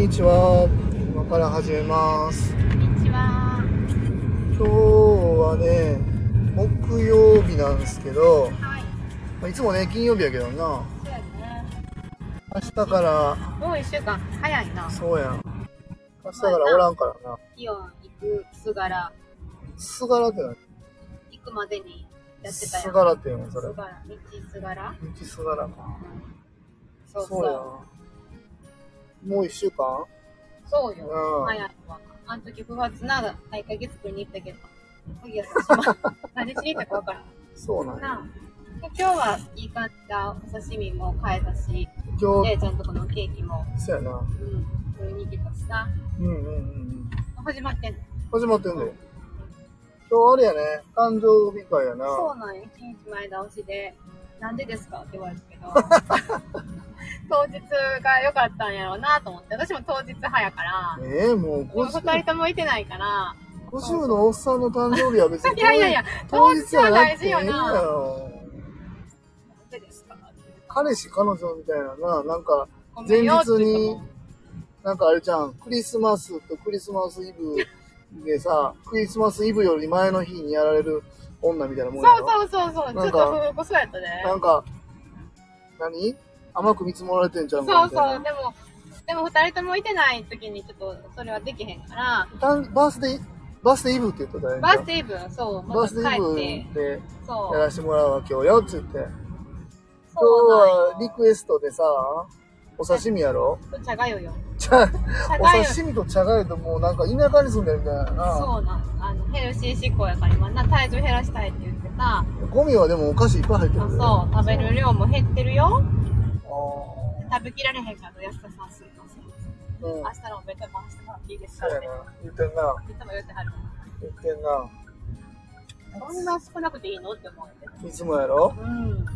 にちは。今から始めます。こんにちは。今日はね、木曜日なんですけど、はい。まあいつもね、金曜日やけどな、そうやね。明日から、もう一週間早いな。そうやん。明日からおらんからな。イオン行く、すがら、すがらって何？行くまでにやってたよ。すがらって言うのそれ。すがら、道すがら道すがらか。そうそうやそもう一週間？う。そうよ。うん早いわ。あの時9月な、大会月食いに行ったけど、次はそしま、何しに行ったかわからん。そうなんや。なあ。で今日はいい感じだ。お刺身も買えたし、今日、姉ちゃんとこのケーキも、そうやな。うん、食いに行けたしさ。うんうんうんうん。始まってんの？始まってんで。今日あれやね、誕生日会やな。そうなんよ。一日前倒しで、なんでですか？って言われたけど、当日が良かったんやろうなと思って、私も当日早やから、ええもうでも二 50, 人ともいてないから、50のおっさんの誕生日は別に いやいやいや、当日は大事よな。彼氏彼女みたいなな、なんか、前日になんかあれじゃん、クリスマスとクリスマスイブでさ、クリスマスイブより前の日にやられる女みたいなもんやろ？そうそうそうそう、ちょっと不服そうやったね。なんか、何？甘く見積もられてんじゃんそうそう、でも、でも二人ともいてない時にちょっとそれはできへんから、バースデー、バースデーイブって言ってたよバースデーイブ、そう、バまースデーイブでそう。やらせてもらうわ今日よっつって。今日はリクエストでさ、お刺身やろ？茶がゆよ。茶、茶お。刺身と茶がゆともうなんか田舎に住んでるみたいなな。そうなんあのヘルシー志向やから今な体重減らしたいって言ってさゴミはでもお菓子いっぱい入ってるでそう食べる量も減ってるよあ食べきられへんから安田さんするのーうん明。日のお弁当回してもらっていいですかって。言ってんな。いつも言ってはる言ってんな。そんな少なくていいの？って思うていつもやろ？うん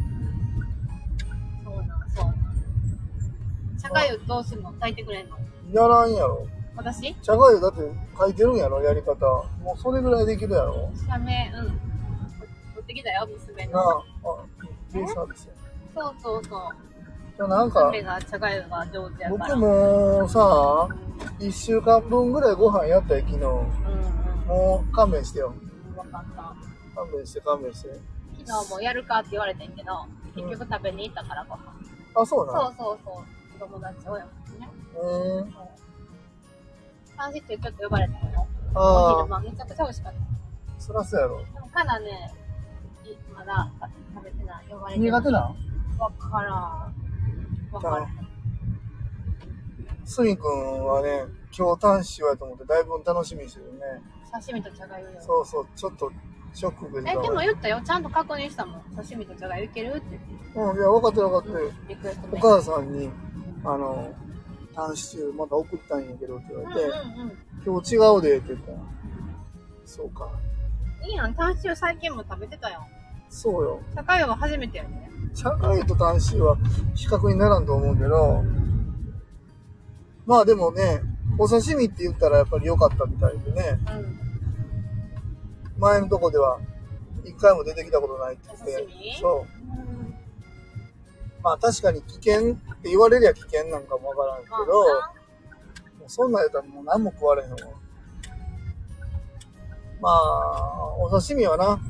そうなんそう茶がゆどうするの？炊いてくれんの？やらんやろ。私？茶がゆだって書いてるんやろ、やり方。もうそれぐらいできるやろ。写メうん取ってきたよ娘なあ、のあ、いいサービスや。そうそうそうじゃあなんか、娘が茶がゆが上手やから僕もさ、一週間分ぐらいご飯やったよ、昨日。うんうんもう勘弁してよ。分かった勘弁して、勘弁して。昨日もやるかって言われてんけど、結局食べに行ったからご飯。あ、そうなそうそうそう。友達親子ね。うーん。三時中ちょっと呼ばれたよ。おあ昼間めちゃくちゃ美味しかった。あ、そらそうやろ。でもまだね、いまだ食べてない。呼ばれて。苦手なん？わからん。わからん。すみくんはね、今日単しようやと思ってだいぶ楽しみにしてるね。刺身と茶がゆよ。そうそう、ちょっとショック受けてえ、たでも言ったよ。ちゃんと確認したもん。刺身と茶がゆいけるって言って。うん、いや、分かってる分かってる。リクエストおメール母さんに、あの、単子中また送ったんやけどって言われて。今日違うでって言ったら、そうか。いいやん。単種最近も食べてたよ。そうよ。茶がゆは初めてやね。社会と単子は比較にならんと思うけど、まあでもね、お刺身って言ったらやっぱり良かったみたいでね、うん。前のとこでは一回も出てきたことないって言ってそう。うんまあ確かに危険って言われりゃ危険なんかもわからんけまあど、もうそんなんやったらもう何も食われへんわ。まあ、お刺身はな、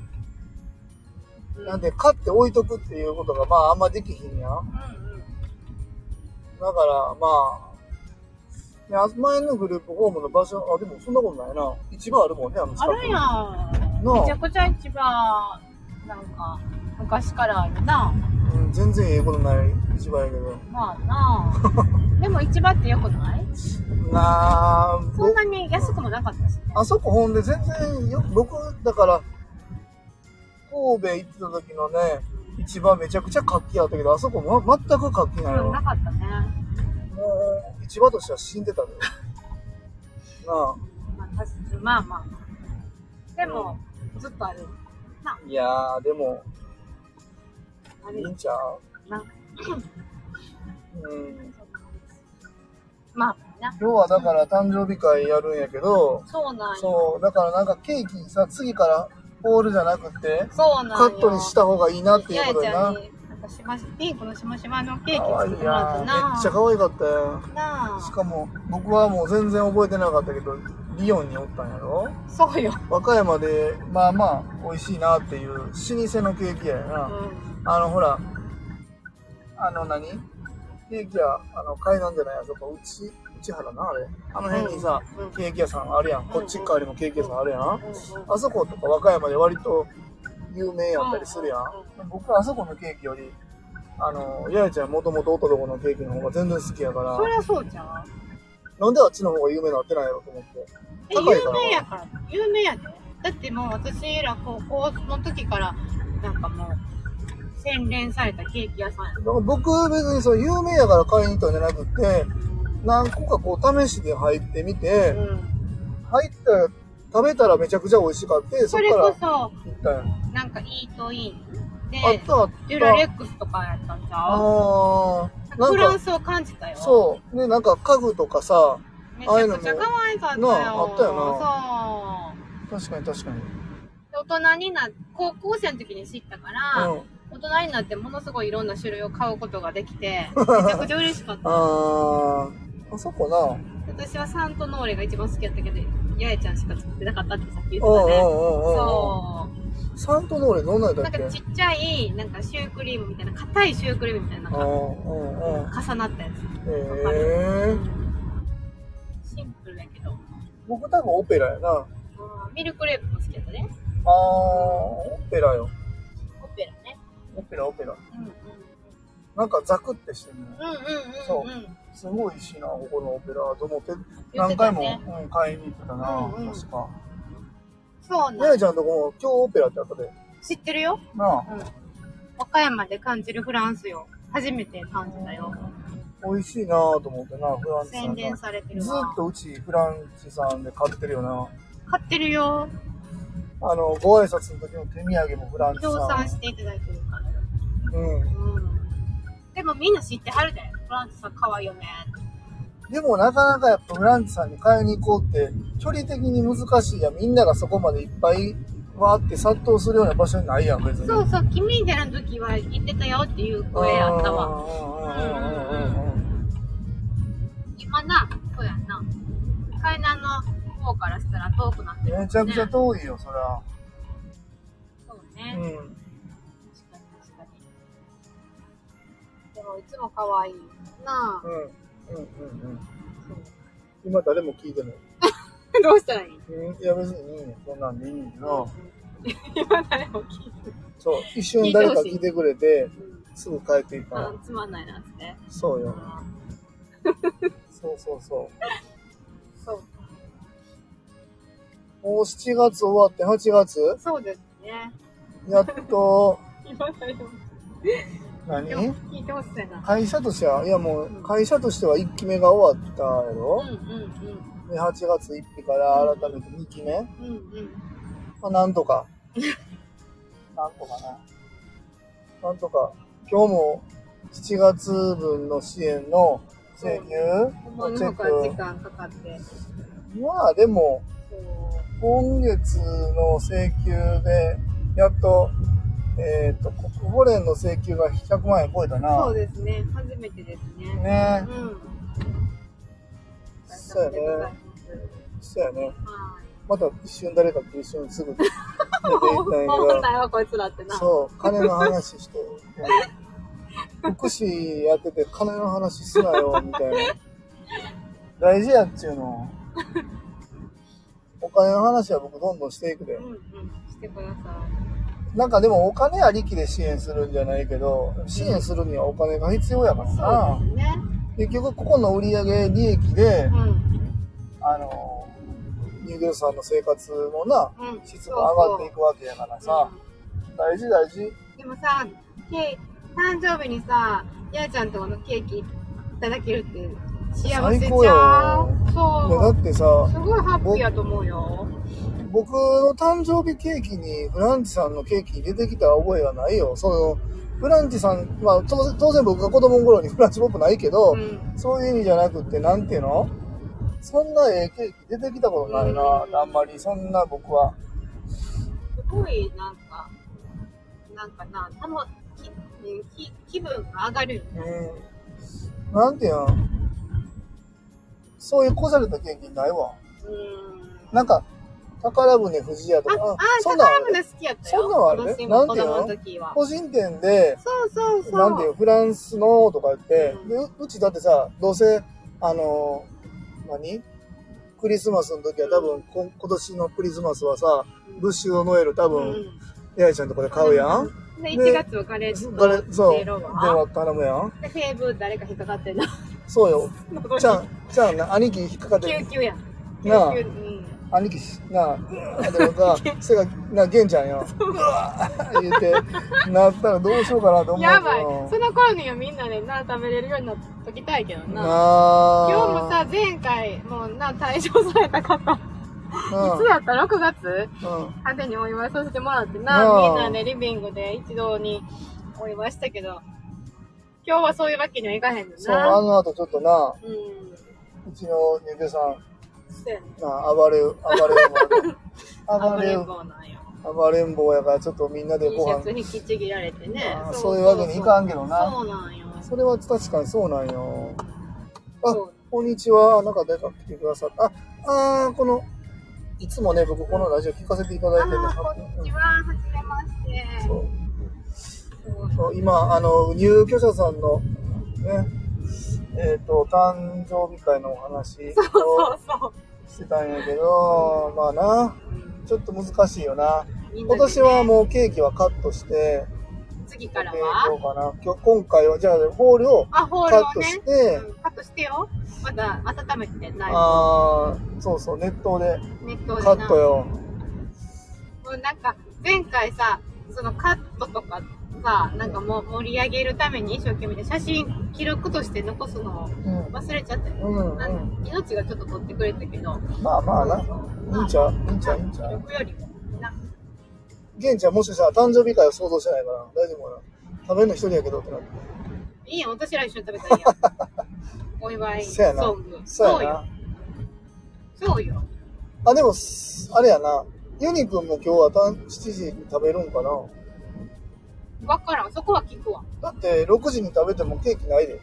ななんで買って置いとくっていうことがまああんまできひんやん。うんうん。だからまあ、ね、あ前のグループホームの場所、あ、でもそんなことないな。市場あるもんね、あの近くにあるやん。めちゃくちゃ一番、なんか、昔からあるな。うん、全然ええことない市場やけど。まあなあ。でも市場ってよくない？なあ、そんなに安くもなかったしね。あそこほんで全然よ、僕、だから、神戸行ってた時のね、市場めちゃくちゃ活気あったけど、あそこ、ま、全く活気ないうん、わ。なかったね。もう、市場としては死んでたで。なあ。まあ、確かにまあまあ。でも、ずっとある。いやー、でも、いいんちゃうな。うん。まあな。今日はだから誕生日会やるんやけど、そうなんよ。そう、だからなんかケーキさ、次からホールじゃなくて、そうなんよ。カットにした方がいいなっていうこと。ややちゃんにかしまし、ピンクのしましまのケーキ作ってもらったやん。めな。っちゃ可愛かったよ。なあ。しかも、僕はもう全然覚えてなかったけど、リヨンにおったんやろ？そうよ。和歌山で、まあまあ、美味しいなっていう、老舗のケーキ屋やな。うあの、ほら、あの何、ケーキ屋、あの、海岸じゃない、あそこ、うち、内原な、あれ。あの辺にさ、うんうんケーキ屋さんあるやん。こっち側にもケーキ屋さんあるやん。あそことか和歌山で割と有名やったりするやん。僕はあそこのケーキより、あの、ややちゃんもともとおったとこのケーキの方が全然好きやからそ、りゃそうじゃん。なんであっちの方が有名になってないやろと思って。え、有名やから。有名やで。だってもう私ら高校の時から、なんかもう、洗練されたケーキ屋さんやだから僕別にそう有名やから買いに行ったんじゃなくて、何個かこう試しで入ってみて、うん。入った食べたらめちゃくちゃ美味しかって、そそれこそ、ったんや。なんかイートインで、あったあった。デュラレックスとかやったんちゃう？あフランスを感じたよ。そう。ね、なんか家具とかさ、めちゃくちゃ可愛かったよ。なああったよそう。確かに確かに。で大人にな高校生の時に知ったから、うん。大人になってものすごいいろんな種類を買うことができて、めちゃくちゃ嬉しかった。あー、あそこな。私はサントノーレが一番好きやったけど、ややちゃんしか作ってなかったってさっき言ってたね。うんうん。そサントノーレどんなんだっけ？かちっちゃい、なんかシュークリームみたいな、硬いシュークリームみたいな、なんか。重なったやつ。へえ。シンプルやけど。僕多分オペラやな。ミルクレープも好きやったね。ー、オペラよ。オペラね。オペラ。うんうんなんかザクってしてるね。うんうんうんそううん。すごいしな、ここのオペラと思って、何回も、ねうん、買いに行ってたな、うんうん確か。そうなんややちゃんとこも今日オペラってあったで。知ってるよ。なあ。うん。和歌山で感じるフランスよ。初めて感じたよ。美味しいなぁと思ってな、フランスさ宣。伝されてるずわっ。とうちフランスさんで買ってるよな。買ってるよ。あの、ご挨拶の時の手土産もフランス協さん。賛していただいてるから。うん。うん。でもみんな知ってはるで。フランスさん可愛いよね。でもなかなかやっぱフランスさんに買いに行こうって、距離的に難しいやん。みんながそこまでいっぱいわーって殺到するような場所にないやん、別に。そうそう、君での時は言ってたよっていう声あったわ。わ。うんうんうんうんうん。今な、そうやんな。海南の方からしたら遠くなってる、めちゃくちゃ遠いよ、そりゃ。そうね。うん。確かに確かに。でもいつも可愛いなあう。ん。うんうんうん。そう今誰も聞いてない。どうしたらいい？うん、いや別にいいね。そんなんでいいねんけど、今誰も聞いてそう、一瞬誰か聞いてくれて、る。すぐ帰っていったつまんないなって。そうよ。うんそうそうそ。う。もう7月終わって8月？そうですね。やっと、今誰も何？でも聞いてほしいな。会社としては、いやもう、会社としては1期目が終わったやうんろ、うんで ?8 月1日から改めて2期目、うん。うんうん。まあ、なんとか。なんとかな。なんとか。今日も7月分の支援の請求？ほんまののチェッ方から時ク。間かかって。まあでも、そう。今月の請求で、やっと、えっ、と、国保連の請求が100万円超えたな。そうですね。初めてですね。ねうん。そうやねそうやね。また一瞬誰かと一緒にすぐ出ていったんやけないわ、こいつらってど、な。そう、金の話して、福祉やってて金の話すなよ、みたいな。大事やっちゅうの。お金の話は僕どんどんしていくでう。んうん。してくださなんかでもお金ありきで支援するんじゃないけど、支援するにはお金が必要やからい。なそう。ね。結局ここの売上利益でう、ん。あの、ニューデルさんの生活もな、うん。質も上がっていくわけやからさ、う大事大事。んでもさ、誕生日にさ、やーちゃんとこのケーキいただけるって幸せじゃん。最高よそいやだう。ってさ、すごいハッピーやと思うよ。僕の誕生日ケーキにフランチさんのケーキ出てきた覚えがないよ。その、フランチさん、まあ当然僕が子供の頃にフランチポップないけど、うん。そういう意味じゃなくって、なんていうの？そんなええケーキ出てきたことないな、うんあんまり、そんな僕は。すごい、なんか、なんかな、たも、き気気分が上がるよね。うん。なんていうの？そういうこじゃれたケーキないわ。うん。なんか、宝船富士屋とか、あ、あ、そんなんあ宝る船好きやったよ。そんなんはある？ねなんの時は。個人店で、そうそうそう。なんていう、フランスのとか言って、うんでううちだってさ、どうせ、あのー何？クリスマスの時は多分、こ今年のクリスマスはさ、ブッシュドノエル多う分、ん。八重ちゃんとこで買うやん？で、1月はカレーガレそう。ゼロでは。は頼むやん？で、フェーブ誰か引っかかってんの。そうよ。ちゃん、ちゃんな、兄貴引っかかって救急やん。なあ。兄貴し、なあ、でもさ、せが、な、玄ちゃんよ。うわー言って、なったらどうしようかなと思う。やばい。その頃にはみんなでな、食べれるようになっときたいけどな。なあ。今日もさ、前回、もうな、退場された方、いつやった ?6 月？うん、うん。派手にお祝いさせてもらってなみんなでリビングで一堂にお祝いしたけど、今日はそういうわけにはいかへんのそう、な。あの後ちょっとな、うん。うちの入居さん、そうやね。な暴れ、暴れん坊で、暴れん、坊なんよ。暴れん坊やからちょっとみんなでご飯。にきちぎられてねそういうわけにいかんけどなそうなんよ。それは確かにそうなんよ。あこんにちは。なんか誰か来てくださった。あ、あーこの、いつもね、僕このラジオ聞かせていただいてるんこんにちは。はじめまして。そうそう今、あの、入居者さんの、ね、えっ、と、誕生日会のお話を。してたんやけど、まあな、うんちょっと難しいよな。ね今年はもうケーキはカットして、次からは？今日今回は、じゃあ、ホールをカットし。て、うんカットしてよ。まだ温めてない。あー、そうそう、熱湯で。カットよ。もうなんか、前回さ、そのカットとかさ、なんかもう盛り上げるために一生懸命写真、記録として残すのをうん。忘れちゃったよ。うん、うなんん。命がちょっと取ってくれたけど。まあまあな。いいんちゃう？いいんちゃう？いいんち記ゃう？録よりも。な玄ちゃんもしさ、誕生日会を想像してないから、大丈夫かな？食べるの一人やけどってなって。いいよ、私ら一緒に食べたいやん。お祝いそやな。そうやな。そうよ。あ、でも、すあれやな。ユニくんも今日はたん7時に食べるんかな？わからん。そこは聞くわ。だって、6時に食べてもケーキないで。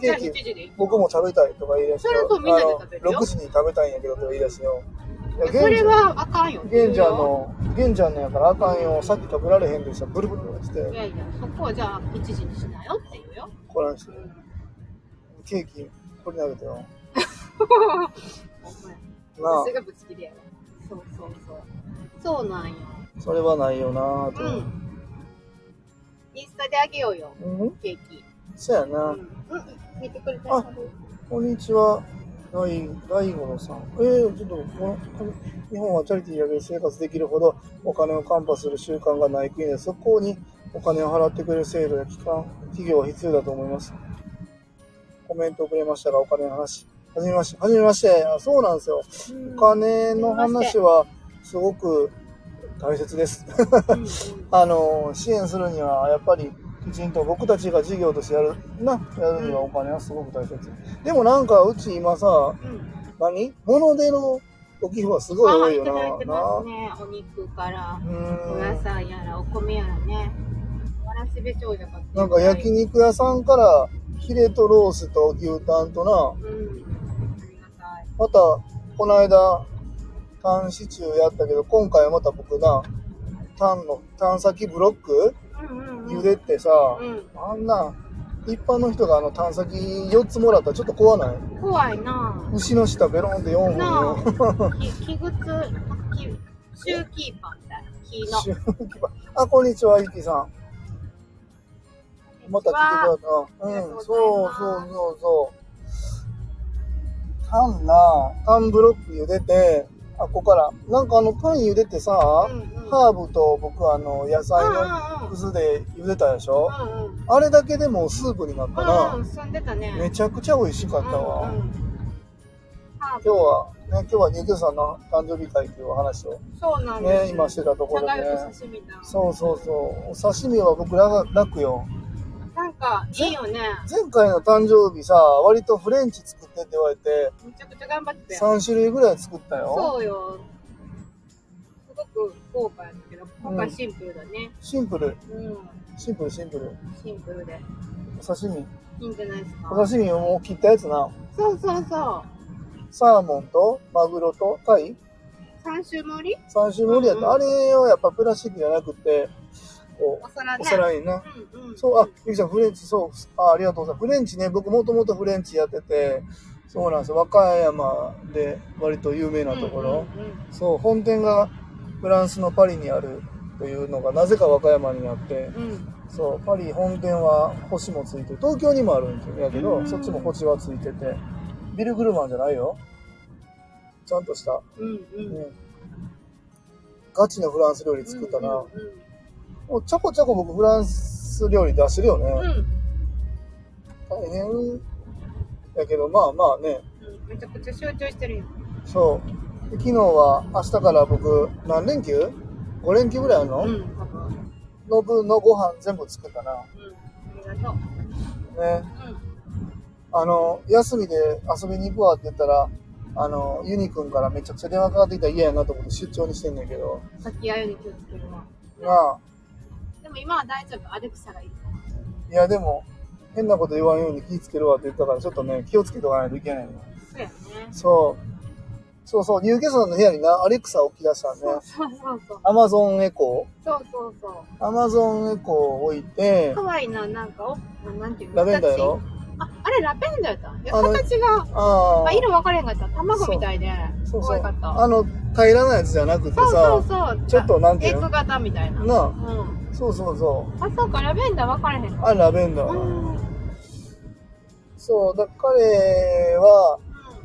ケー7キ僕も食べたいとか言い出して。それはそうみんなで食べるよあの6時に食べたいんやけどとか言い出してよ。それはあかんよ。玄ちゃんの、玄ちゃんのやからあかんよ。さっき食べられへんでした。ブルブルしいて、やいや、そこはじゃあ1時にしなよって言うよ。こらんしてう。ん。ケーキ、これ投げてよ。お前。なあ私、がぶつ切りやわ。そうそうそう。そうなんよ。それはないよなぁと。うん。インスタであげようよ、うん？ケーキ。そうやな。うん。うん。見てくれてあこんにちは。ライ、ライゴロさん。えー、ちょっとこの、日本はチャリティーやで生活できるほどお金をカンパする習慣がない国で、そこにお金を払ってくれる制度や機関、企業は必要だと思います。コメントをくれましたが、お金の話。はじめまして。はじめまして。あ、そうなんですよ。うんお金の話はすごく大切です。あの、支援するには、やっぱり、きちんと僕たちが事業としてやる、な、やるにはお金はすごく大切。でもなんか、うち今さ、うん。何？物でのお寄付はすごいあ多いよな。ますね。お肉からう、お。野菜やら、お米やらね。わらしべ長者かなんか焼肉屋さんから、ヒレとロースと牛タンとな、うん。ありがたい。また、この間、タンシチューやったけど、今回はまた僕な、タンの、タン先ブロックうんうんうん。茹でってさ、うん。あんな、一般の人があのタン先4つもらったらちょっと怖ない？怖いな牛の下ベロンって4本なよ。あ、き器具きシューキーパーみたいな。木の。シューキバあ、こんにちは、ゆきさん。また来てくださった。うん、そうそうそうそう。タンな、タンブロック茹でて、あ、ここから。なんかあの、パン茹でてさ、うんうんハーブと僕あの、野菜のくずで茹でたでしょ？うんうん。あれだけでもうスープになったうんなう。ん、住んでたね。めちゃくちゃ美味しかったわ。うんうん今日は、ね、今日は入居さんの誕生日会というお話をそうなん。ね、今してたところでね。そうそうそう。お刺身は僕らが楽よ。か、いいよね。前回の誕生日さ、割とフレンチ作ってって言われて、めちゃくちゃ頑張ってたよ。3種類ぐらい作ったよ。そうよ。すごく豪華やったけど、今回シンプルだね。シンプル。うん。シンプルシンプル。シンプルで。お刺身。いいんじゃないですおか刺身をもう切ったやつな。そうそうそう。サーモンとマグロとタイ？三種盛り？三種盛りやった。あれをやっぱプラスチックじゃなくて、お皿ね。お皿にな。うんうん。そう、あ、ゆきちゃん、フレンチ、そう、あありがとうございます。フレンチね、僕もともとフレンチやってて、そうなんですよ。和歌山で割と有名なところ。うんうんうんそう、本店がフランスのパリにあるというのがなぜか和歌山にあって、うん。そう、パリ本店は星もついてる。東京にもあるんやけど、うんそっちも星はついてて。ビルグルマンじゃないよ。ちゃんとした。うんうん。うん。ガチのフランス料理作ったな。うんもうちょこちょこ僕フランス料理出してるよね。うん。うん大変やけど、まあまあね。うんめちゃくちゃ集中してるよ。そう。で昨日は明日から僕、何連休 ?5 連休ぐらいあるの、うん。の分のご飯全部作ったな。ありがとう。ね。うん。あの、休みで遊びに行くわって言ったら、あの、ユニくんからめちゃくちゃ電話かかってきたら嫌やなと思って出張にしてんねんけど。さっきあゆに気をつけるわ。なあ。でも今は大丈夫？アレクサがいるから。いやでも、変なこと言わんように気ぃつけるわって言ったから、ちょっとね、気をつけておかないといけないの。そうやね。そう。そうそう、ニューケソンの部屋にな、アレクサ置き出したんねそう。そうそうそう。アマゾンエコそうそうそう。ー。アマゾンエコーを置いてか、わいいな、なんか、お、なんていうの？ラベンダーやろ？形あ、あれラベンダーやった？形が、ああ、色分かれへんかった。卵みたいで、そうそう。可愛かった。あの、平らなやつじゃなくてそうそうさ、そう。ちょっとなんていうの？エッグ型みたいな。なあうん。そうそうそあ、そうか、ラベンダー分かれへんう。かあれラベンダった。うー。ん。そう、だ彼は、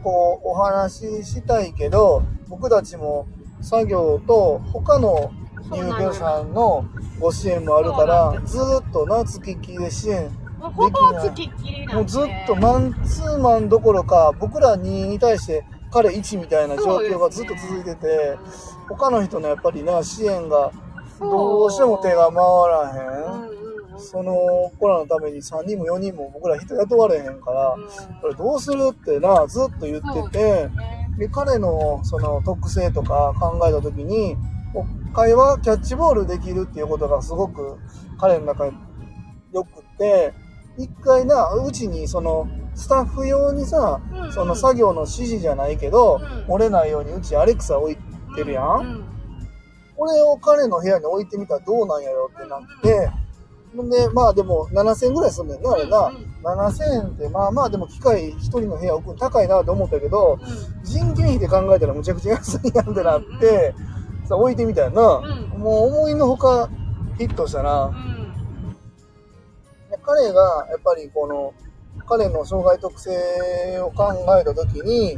こう、お話ししたいけど、僕たちも作業と他の入居さんのご支援もあるから、ずーっとな、月きで支援、もうほぼつきっきりなんで。もうずっとマンツーマンどころか、僕ら2に対して彼1みたいな状況がずっと続いてて、他の人のやっぱりな、支援がどうしても手が回らへん。その子らのために3人も4人も僕ら人雇われへんから、うん。これどうするってな、ずっと言ってて、ね。で、彼のその特性とか考えたときに、会話、キャッチボールできるっていうことがすごく彼の中に良くって、一回な、うちにそのスタッフ用にさ、その作業の指示じゃないけど、うん。漏れないようにうちアレクサ置いてるやん。うんこれを彼の部屋に置いてみたらどうなんやろってなって、ほんで、まあでも7000円ぐらいすんねんな、あれな。うんうん7000円って、まあまあでも機械一人の部屋置くの高いなと思ったけど、うん。人件費で考えたらむちゃくちゃ安いやんってなって、さ、置いてみたよな。うん。もう思いのほかヒットしたな。彼が、やっぱりこの、彼の障害特性を考えたときに、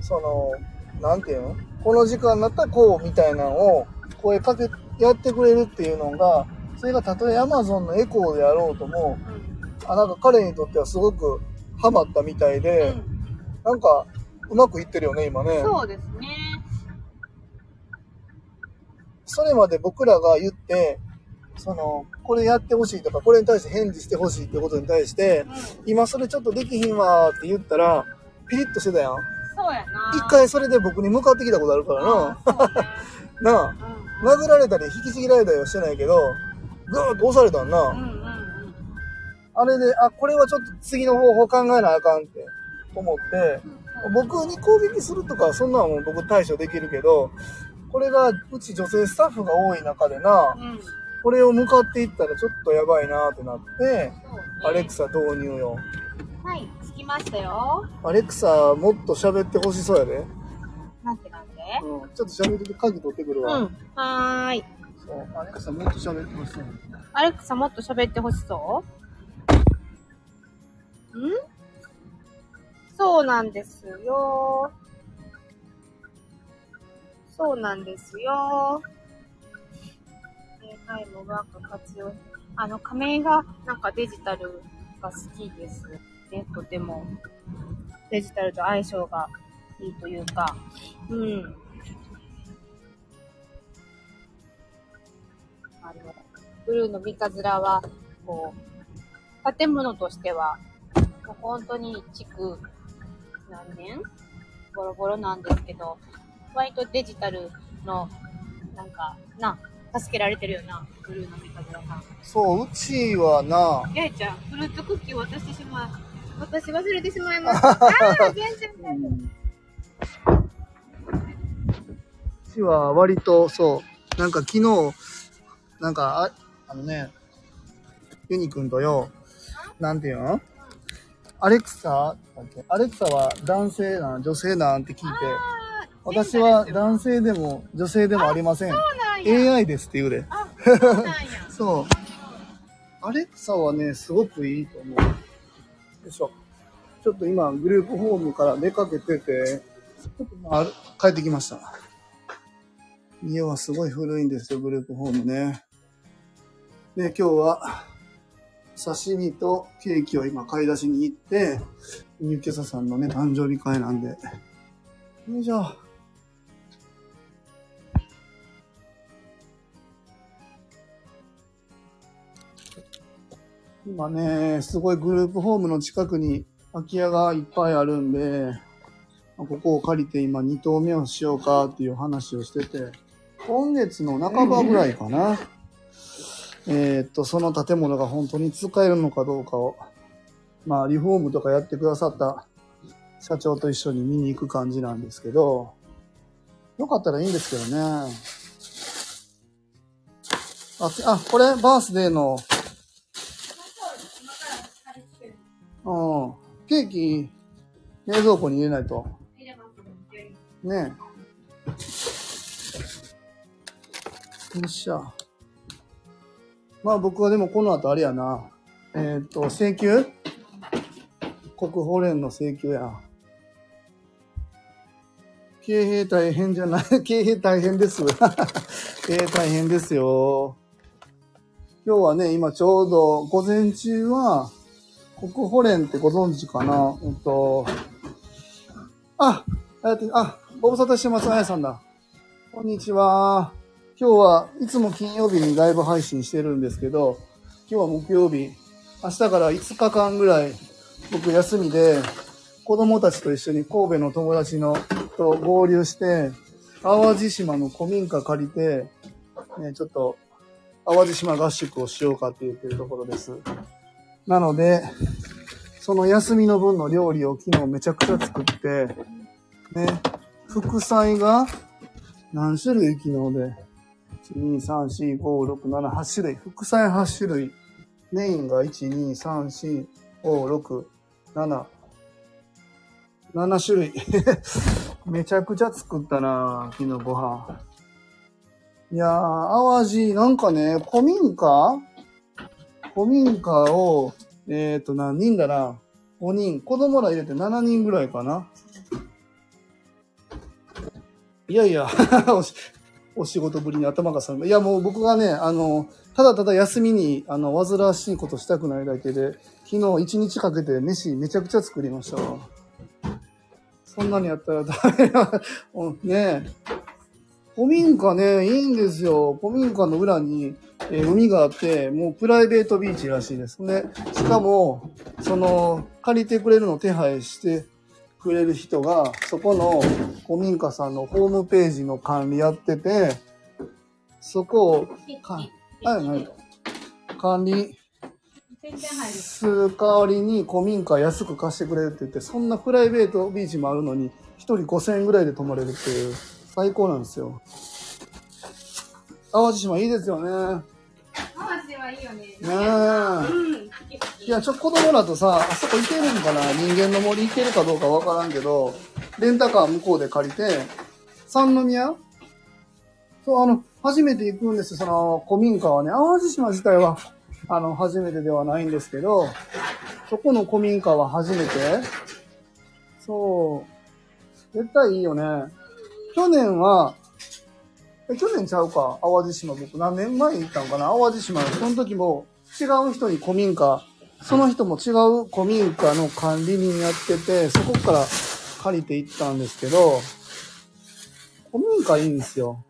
その、なんていうの？この時間になったらこうみたいなのを声かけ、やってくれるっていうのが、それがたとえ Amazon のエコーであろうとも、あ、なんか彼にとってはすごくハマったみたいで、なんか、うまくいってるよね、今ね。そうですね。それまで僕らが言って、その、これやってほしいとか、これに対して返事してほしいってことに対して、今それちょっとできひんわーって言ったら、ピリッとしてたやん。そうやな。一回それで僕に向かってきたことあるからな。なあ、殴られたり引きちぎられたりはしてないけど、ぐーっと押されたんな。うんうんうんあれで、あ、これはちょっと次の方法考えなあかんって思って、うん。僕に攻撃するとか、そんなのも僕対処できるけど、これが、うち女性スタッフが多い中でな、うん。これを向かっていったらちょっとやばいなってなって、ねアレクサ導入よ。はい、着きましたよ。アレクサもっと喋ってほしそうやで。うん、ちょっと喋ってて鍵取ってくるわ。うん。はーい。そう、アレクサもっと喋ってほしそう。アレクサもっと喋ってほしそう？ん？そうなんですよ。そうなんですよ。AI もうまく活用あの、仮面がなんかデジタルが好きです。ね、とても。デジタルと相性がいいというか、うん。あの、ブルーの三日面は、こう、建物としては、もう本当に築何年？ボロボロなんですけど、割とデジタルの、なんか、な、助けられてるよな、ブルーの三日村さん。そう、うちはな、やいちゃん、フルーツクッキー渡してしまう。私忘れてしまいました。ああ、全然大丈夫。うちは割とそう、なんか昨日、なんか、ああのね、ユニくんとよ、なんていうの？アレクサだっけ？アレクサは男性なん、女性なんって聞いて、私は男性でも女性でもありません。AI ですって言うで。そう。アレクサはね、すごくいいと思う。よいしょ。ちょっと今、グループホームから出かけてて、ちょっとまあ、帰ってきました。家はすごい古いんですよ、グループホームね。で、今日は、刺身とケーキを今買い出しに行って、ニューケサさんのね、誕生日会なんで。よいしょ。今ね、すごいグループホームの近くに空き家がいっぱいあるんで、ここを借りて今2棟目をしようかっていう話をしてて、今月の半ばぐらいかな。えーっと、その建物が本当に使えるのかどうかを、まあ、リフォームとかやってくださった社長と一緒に見に行く感じなんですけど、よかったらいいんですけどね。あ、あこれ、バースデーの、うん。ケーキ、冷蔵庫に入れないと。ねえ。よっしゃ。まあ僕はでもこの後あれやな。えーっ、と、請求？国保連の請求や。経営大変じゃない経営大変です。経営大変ですよ。今日はね、今ちょうど午前中は、国保連ってご存知かな？えっと、あ、あ、ご無沙汰してます、あやさんだ。こんにちは。今日はいつも金曜日にライブ配信してるんですけど、今日は木曜日。明日から5日間ぐらい僕休みで、子供たちと一緒に神戸の友達のと合流して、淡路島の古民家借りて、ね、ちょっと淡路島合宿をしようかって言ってるところです。なので、その休みの分の料理を昨日めちゃくちゃ作って、ね、副菜が何種類昨日で？1、2、3、4、5、6、7、8種類。副菜8種類。メインが1、2、3、4、5、6、7、7種類。めちゃくちゃ作ったな昨日ご飯。いやー、淡路、なんかね、古民家？古民家を、えっ、ー、と、何人だな ?5 人。子供ら入れて7人ぐらいかな。いやいや、お仕事ぶりに頭がさいや、もう僕がね、あの、ただただ休みに、あの、煩わしいことしたくないだけで、昨日一日かけて飯めちゃくちゃ作りましたわ。そんなにやったらダメだ。ねえ。古民家ね、いいんですよ。古民家の裏に、えー海があって、もうプライベートビーチらしいです。で、しかも、その、借りてくれるのを手配してくれる人が、そこの古民家さんのホームページの管理やってて、そこを、はい、はい。管理する代わりに古民家安く貸してくれるって言って、そんなプライベートビーチもあるのに、一人5000円ぐらいで泊まれるっていう、最高なんですよ。淡路島いいですよね。はいいよね。ねえ。うん。いや、ちょ、子供らとさ、あそこ行けるんかな？人間の森行けるかどうかわからんけど、レンタカー向こうで借りて、三宮？そう、あの、初めて行くんですその、古民家はね。淡路島自体は、あの、初めてではないんですけど、そこの古民家は初めてそう。絶対いいよね。去年は、え、去年ちゃうか？淡路島僕何年前に行ったんかな？淡路島。その時も違う人に古民家、その人も違う古民家の管理人やってて、そこから借りて行ったんですけど、古民家いいんですよ。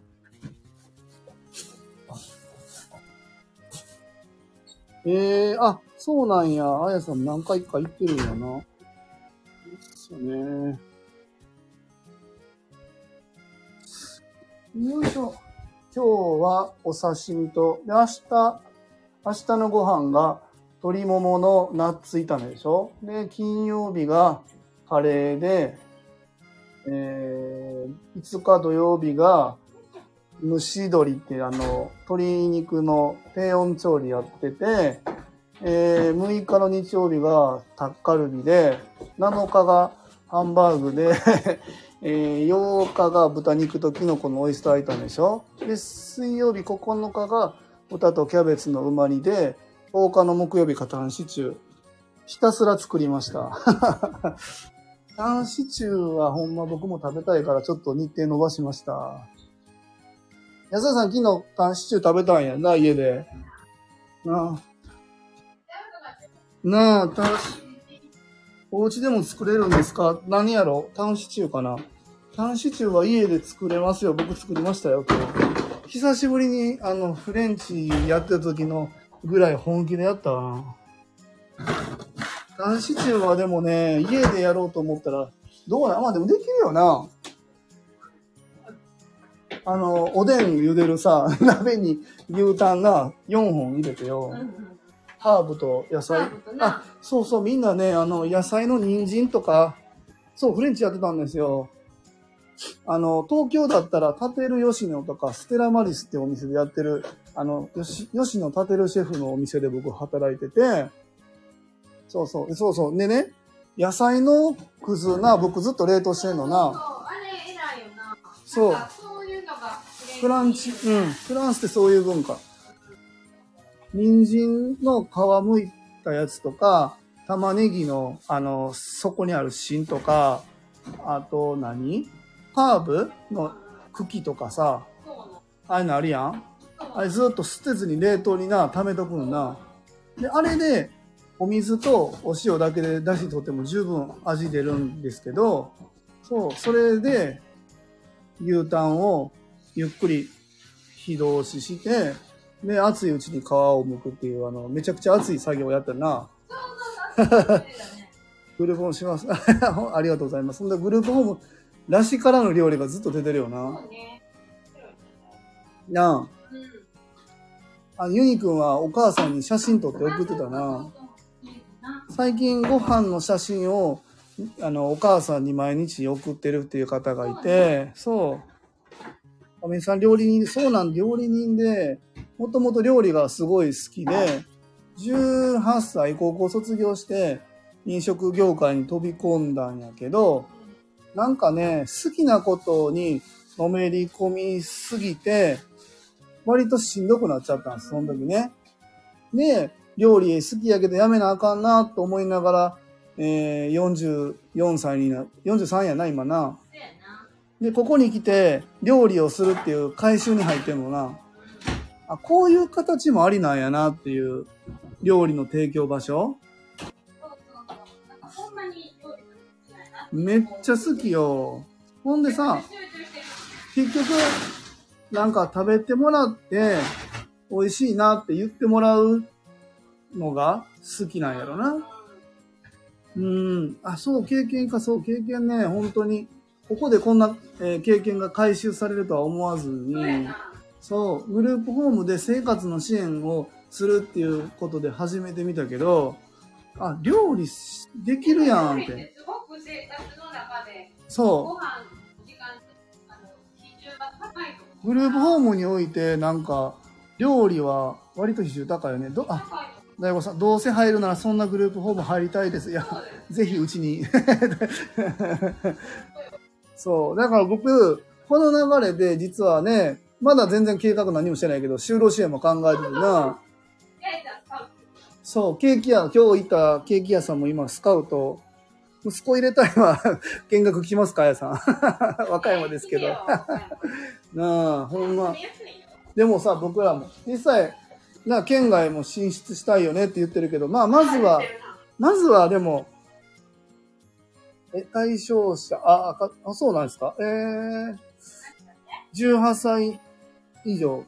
ええあ、そうなんや。あやさん何回か行ってるんやな。ですよね。よいしょ。今日はお刺身と、で、明日、明日のご飯が鶏もものナッツ炒めでしょで、金曜日がカレーで、えー、5日土曜日が蒸し鶏ってあの、鶏肉の低温調理やってて、えー、6日の日曜日がタッカルビで、7日がハンバーグで、えー、8日が豚肉とキノコのオイスター炒めでしょ？で、水曜日9日が豚とキャベツのうま煮で、10日の木曜日がタンシチュー。ひたすら作りました。タンシチューはほんま僕も食べたいからちょっと日程伸ばしました。安田さん昨日タンシチュー食べたんやな、家で。なあ。なあ、タンシチュー、お家でも作れるんですか？何やろ？タンシチューかな？タンシチューは家で作れますよ。僕作りましたよ、今日。久しぶりにあの、フレンチやってた時のぐらい本気でやったな。タンシチューはでもね、家でやろうと思ったら、どうなまあでもできるよな。あの、おでん茹でるさ、鍋に牛タンな4本入れてよ。ハーブと野菜。あ、そうそう、みんなね、あの、野菜の人参とか、そう、フレンチやってたんですよ。あの、東京だったら、タテル吉野とか、ステラマリスってお店でやってる、あの、吉野タテルシェフのお店で僕働いてて、そうそう、そうそう。でね、野菜のくずな、僕ずっと冷凍してんのな。あれ偉いよな。そうそういうのがフランチ、うん、フランスってそういう文化。人参の皮むいたやつとか、玉ねぎの、あの、底にある芯とか、あと何？ハーブの茎とかさ、ああいうのあるやんあれずっと捨てずに冷凍にな、溜めとくんな。で、あれで、お水とお塩だけで出汁取っても十分味出るんですけど、そう、それで、牛タンをゆっくり火通しして、で、熱いうちに皮を剥くっていう、あの、めちゃくちゃ熱い作業をやったな。グループホームします。ありがとうございます。そんで、グループホームらしからの料理がずっと出てるよな。ね。なあ。うん。あ、ユニくんはお母さんに写真撮って送ってたな。最近ご飯の写真を、あの、お母さんに毎日送ってるっていう方がいて、そう。アメさん料理人、そうなん、料理人で、もともと料理がすごい好きで、18歳高校卒業して、飲食業界に飛び込んだんやけど、なんかね、好きなことにのめり込みすぎて、割としんどくなっちゃったんです、その時ね。で、料理好きやけどやめなあかんなと思いながら、えー、44歳にな、43やな、今な。で、ここに来て、料理をするっていう回収に入ってんのな。あ、こういう形もありなんやなっていう、料理の提供場所？めっちゃ好きよ。ほんでさ。結局、なんか食べてもらって、美味しいなって言ってもらうのが好きなんやろな。うん。あ、そう、経験か、そう、経験ね、本当に。ここでこんな、えー経験が回収されるとは思わずに、そうグループホームで生活の支援をするっていうことで始めてみたけど、あ、料理しできるやんって。すごく生活の中で、そう。ご飯の時間、あの、比重が高い。グループホームにおいて、なんか、料理は割と比重高いよね。ど、あ。大悟さん、どうせ入るならそんなグループホーム入りたいです。いや、ぜひうちに。そう。だから僕、この流れで実はね、まだ全然計画何もしてないけど、就労支援も考えてるな。そう、ケーキ屋、今日行ったケーキ屋さんも今スカウト、息子入れたいわ。見学来ますか、あやさん。和歌山ですけど。なあ、ほんまでもさ、僕らも、実際、な、県外も進出したいよねって言ってるけど、まあ、まずは、まずはでも、え、対象者、あ、あそうなんですかえー、18歳以上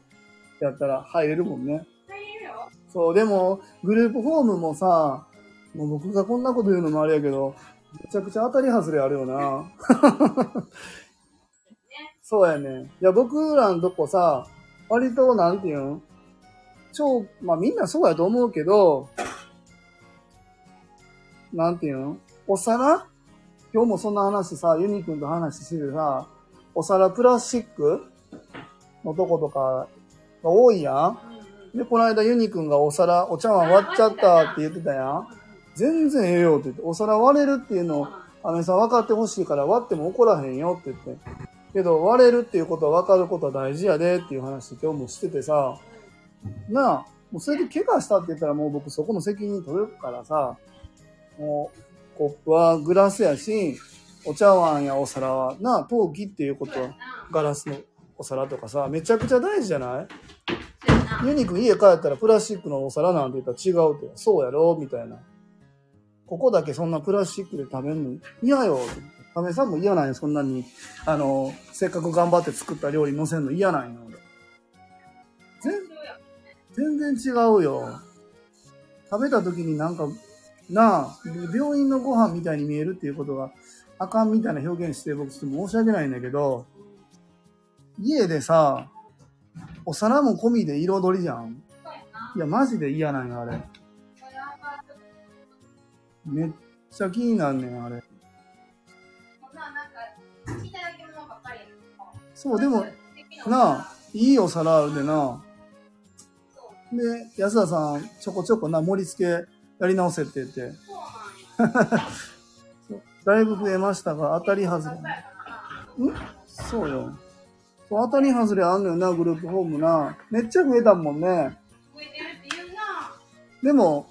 やったら入れるもんね。入るよ。そう、でも、グループホームもさ、もう僕がこんなこと言うのもあれやけど、めちゃくちゃ当たり外れあるよな。そうやね。いや、僕らのとこさ、割と、なんていうん？超、まあみんなそうやと思うけど、なんていうん？お皿？今日もそんな話さ、ユニくんと話しててさ、お皿プラスチック？のとことかが多いやん。で、この間ユニくんがお皿、お茶碗割っちゃったって言ってたやん。全然ええよって言って、お皿割れるっていうのを、アメさん分かってほしいから割っても怒らへんよって言って。けど割れるっていうことは分かることは大事やでっていう話今日もしててさ、なあ、もうそれで怪我したって言ったらもう僕そこの責任取れるからさ、もうコップはグラスやし、お茶碗やお皿はなあ、陶器っていうことはガラスのお皿とかさ、めちゃくちゃ大事じゃない？ユニくん家帰ったらプラスチックのお皿なんて言ったら違うって、そうやろ？みたいな。ここだけそんなプラスチックで食べんの？嫌よ。亀さんも嫌なんよ、そんなに。あの、せっかく頑張って作った料理乗せんの？嫌なんよ。全全然違うよ。食べた時になんか、なあ、病院のご飯みたいに見えるっていうことがあかんみたいな表現して僕ちょっと申し訳ないんだけど、家でさ、お皿も込みで彩りじゃん。いや、マジで嫌なんよ、あれ。めっちゃ気になんねん、あれ。そう、でも、なあ、いいお皿あるでな。で、安田さん、ちょこちょこな、盛り付けやり直せって言って。だいぶ増えましたが、当たり外れ。ん？そうよ。そう当たり外れあんのよな、グループホームな。めっちゃ増えたもんね。でも、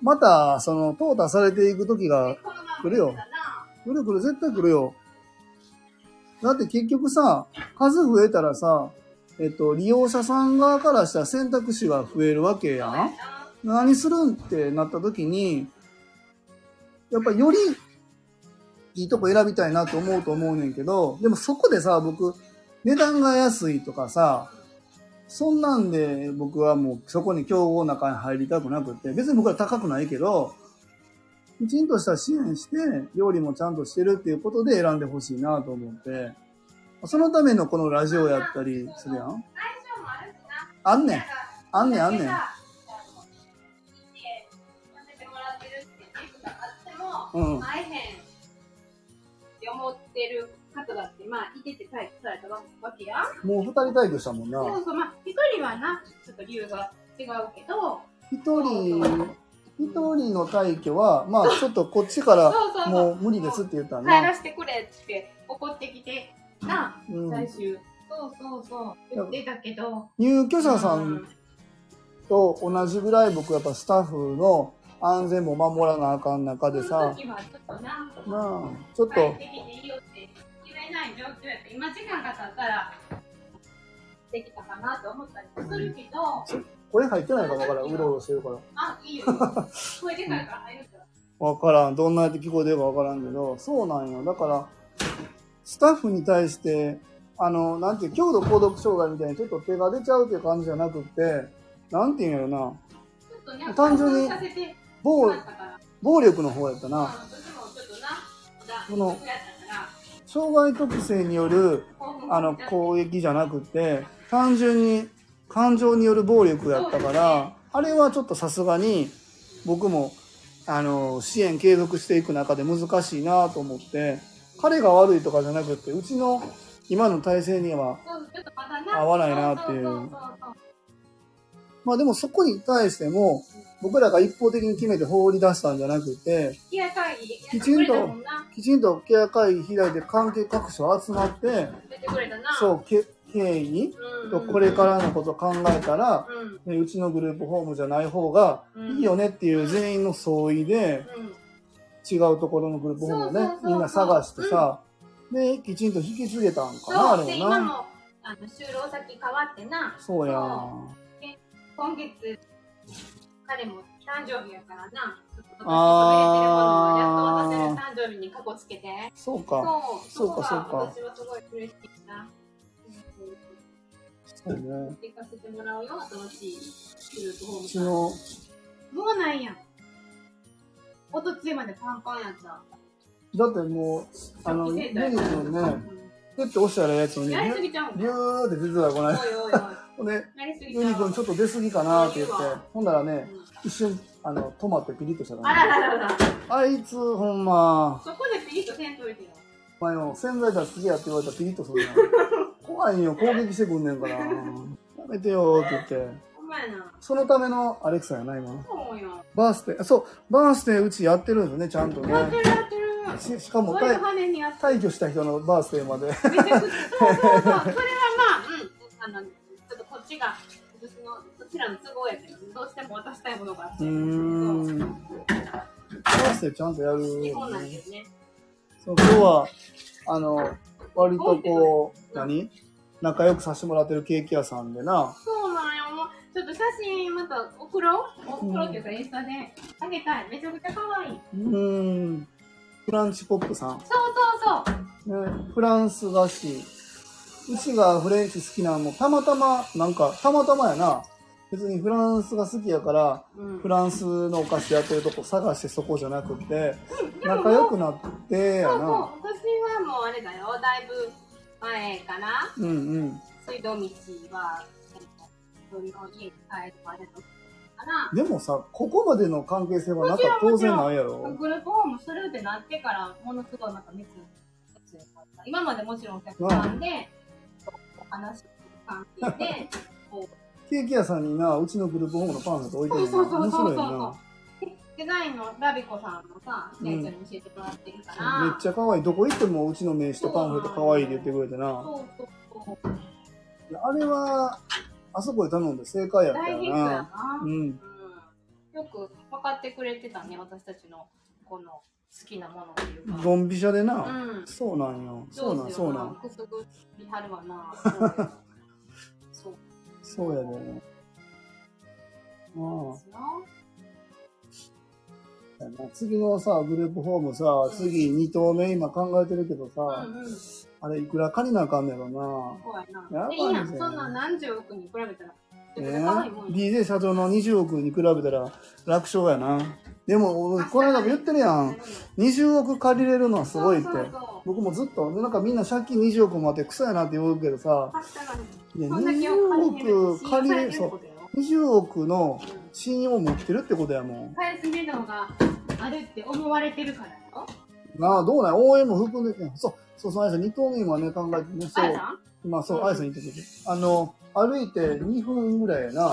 また、その、淘汰されていく時が来るよ。来る来る、絶対来るよ。だって結局さ、数増えたらさ、えっと、利用者さん側からしたら選択肢が増えるわけやん。何するんってなった時に、やっぱよりいいとこ選びたいなと思うと思うねんけど、でもそこでさ、僕、値段が安いとかさ、そんなんで僕はもうそこに競合の中に入りたくなくって、別に僕は高くないけど、きちんとした支援して、料理もちゃんとしてるっていうことで選んでほしいなと思って、そのためのこのラジオやったりするやん。あんねん。あんねん、あんねん。うん。会えへんって思ってる方だって、まあ、いてて退去されたわけやん。もう二人退去したもんな。そうそう、まあ、一人はな、ちょっと理由が違うけど、一人、一人の退去は、まあちょっとこっちからもう無理ですって言った帰な。らせてくれって怒ってきて、な、うん。最終。そうそうそう、言ってたけど、入居者さうん。と同じぐらい僕やっぱスタッフの安全も守らなあかん中でそさの、時はちょっとな、なあ、ちょっとない状況やって、今時間が経ったら、できたかなと思ったりもするけど、声入ってないかもわからん。うろうろしてるから。あ、いいよ。声でかいから入るから。わからん。どんなやって聞こえてるかわからんけど、そうなんよ。だから、スタッフに対して、あの、なんていう、強度購読障害みたいにちょっと手が出ちゃうっていう感じじゃなくって、なんていうんやろな、単純に暴暴力の方やったまあ、な。その障害特性による、あの、攻撃じゃなくて、単純に感情による暴力やったから、あれはちょっとさすがに、僕も、あの、支援継続していく中で難しいなと思って、彼が悪いとかじゃなくて、うちの今の体制には、合わないなっていう。まあでもそこに対しても、僕らが一方的に決めて放り出したんじゃなくて、きちんときちんとケア会議開いて関係各所集まって、出てくれたな。そう、け経緯うん。とこれからのことを考えたら、うん。ねうちのグループホームじゃない方がうん。いいよねっていう全員の相違で、うん。違うところのグループホームをねみんな探してさ、で、きちんと引き継げたんかな、あれもな。今もあの就労先変わってな。そうや今月彼も誕生日やからな。ちょっと私あー。それてるものをやっと渡せる誕生日に過去つけて。そうか。そうそうかそうか。私はすごい嬉しいな。そうね。行かせてもらうよ新しいグループホームうちの、もうないやん。おとついまでパンパンやっただってもう、あの、ユニ初期生態くんね、ペッて押したらやつにね、やりすぎちゃうんビューって出てたらこない。ほんで、ユニ君ちょっと出過ぎかなって言って。ほんだらね、うん一瞬、あの、止まってピリッとしたかあら、らら。あいつ、ほんま、そこでピリッとせんといてよ。お前よ、潜在だ好きやって言われたらピリッとするやん。怖いんよ、攻撃してくんねんから。やめてよって言って。ほんまやな。そのためのアレクサやな、今。そうよ。バースデー、そう、バースデーうちやってるんですよね、ちゃんとね。やってるやってる。ししかも退退去した人のバースデーまで。めちゃくちゃ、そうそうそう。それはまあ、うん。あの、ちょっとこっちが、ちらの都合やけど、どうしても渡したいものがあって。うーん。バースデーちゃんとやる、基本なんですね。そう今日は、あの、割とこう、何？仲良くさせてもらってるケーキ屋さんでな。そうなんよ。もう、ちょっと写真また送ろう送ろうっていうか、インスタであげたい。めちゃくちゃ可愛い。うーん。フランチポップさん。そうそうそう。ね、フランス菓子。うちがフレンチ好きなのも、たまたま、なんか、たまたまやな。別にフランスが好きやから、うんフランスのお菓子やってるとこ探してそこじゃなくて、仲良くなってやそうそう。な。私はもうあれだよ。だいぶ前かな。うんうん。水道道は、自分の家に帰るまでのかな。でもさ、ここまでの関係性はなんか当然ないやろ？グループホームするってなってから、ものすごいなった。今までもちろんお客さんで、お話関係で、こう、ケーキ屋さんにな、うちのグループホームのパンフレット置いてるのそうそう。デザインのラビコさんのさ、先生に教えてもらってるから、めっちゃ可愛い。どこ行ってもうちの名刺とパンフレット可愛いって言ってくれてな。そうそうそう。あれは、あそこで頼んで正解やったよ大ヒな。な。うん。うんよく分かってくれてたね、私たちのこの好きなものっていうか。ドンピシャでな。うん。そうなんよ。そうなん、そうなん。くすぐりはるわな。そうやで。あですよ。あやな次のさ、グループホームさ、次2棟目今考えてるけどうさ、んうん。あれいくら借りなあかんねやろな。そうやな。やばいえいいやん、ねそんな何十億に比べたら。えめちゃくちゃ可愛いもんや DJ 社長の20億に比べたら楽勝やな。でも、俺この間も言ってるやん。20億借りれるのはすごいって。そうそうそう僕もずっと、なんかみんな借金20億もあってクソやなって言うけどさ、確かに。いやそんだけお金に20億借りれる、そう信用されてるってことやろ。20億のうん信用を持ってるってことやもん。返すめどがあるって思われてるからよ。なあ、どうなん応援も含んでて、そう、そうそう、あやさん、2等目はね、考えてね、そうまあそうう、んあやさん言ってくれて。あの、歩いて2分ぐらいやな。うん。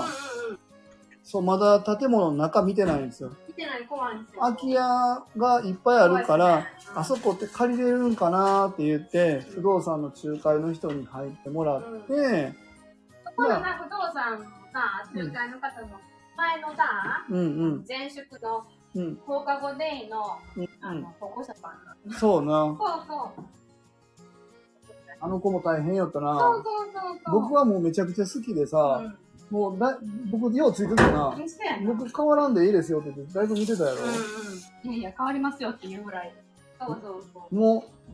そう、まだ建物の中見てないんですよ。見てない怖いんですよ。空き家がいっぱいあるから、うんあそこって借りれるんかなって言って、不動産の仲介の人に入ってもらって、そこのな不動産のさ、仲介の方の前のさ、うんうん、前職のうん、放課後デイのうん、あの保護者さん。そうな。そうそう。あの子も大変やったそうな。そうそうそう。僕はもうめちゃくちゃ好きでさ、うんもうだ、僕、ようついてたな。僕変わらんでいいですよって言って、だいぶ見てたやろ。うんうん。いやいや、変わりますよっていうぐらい。そうそうそう。もう、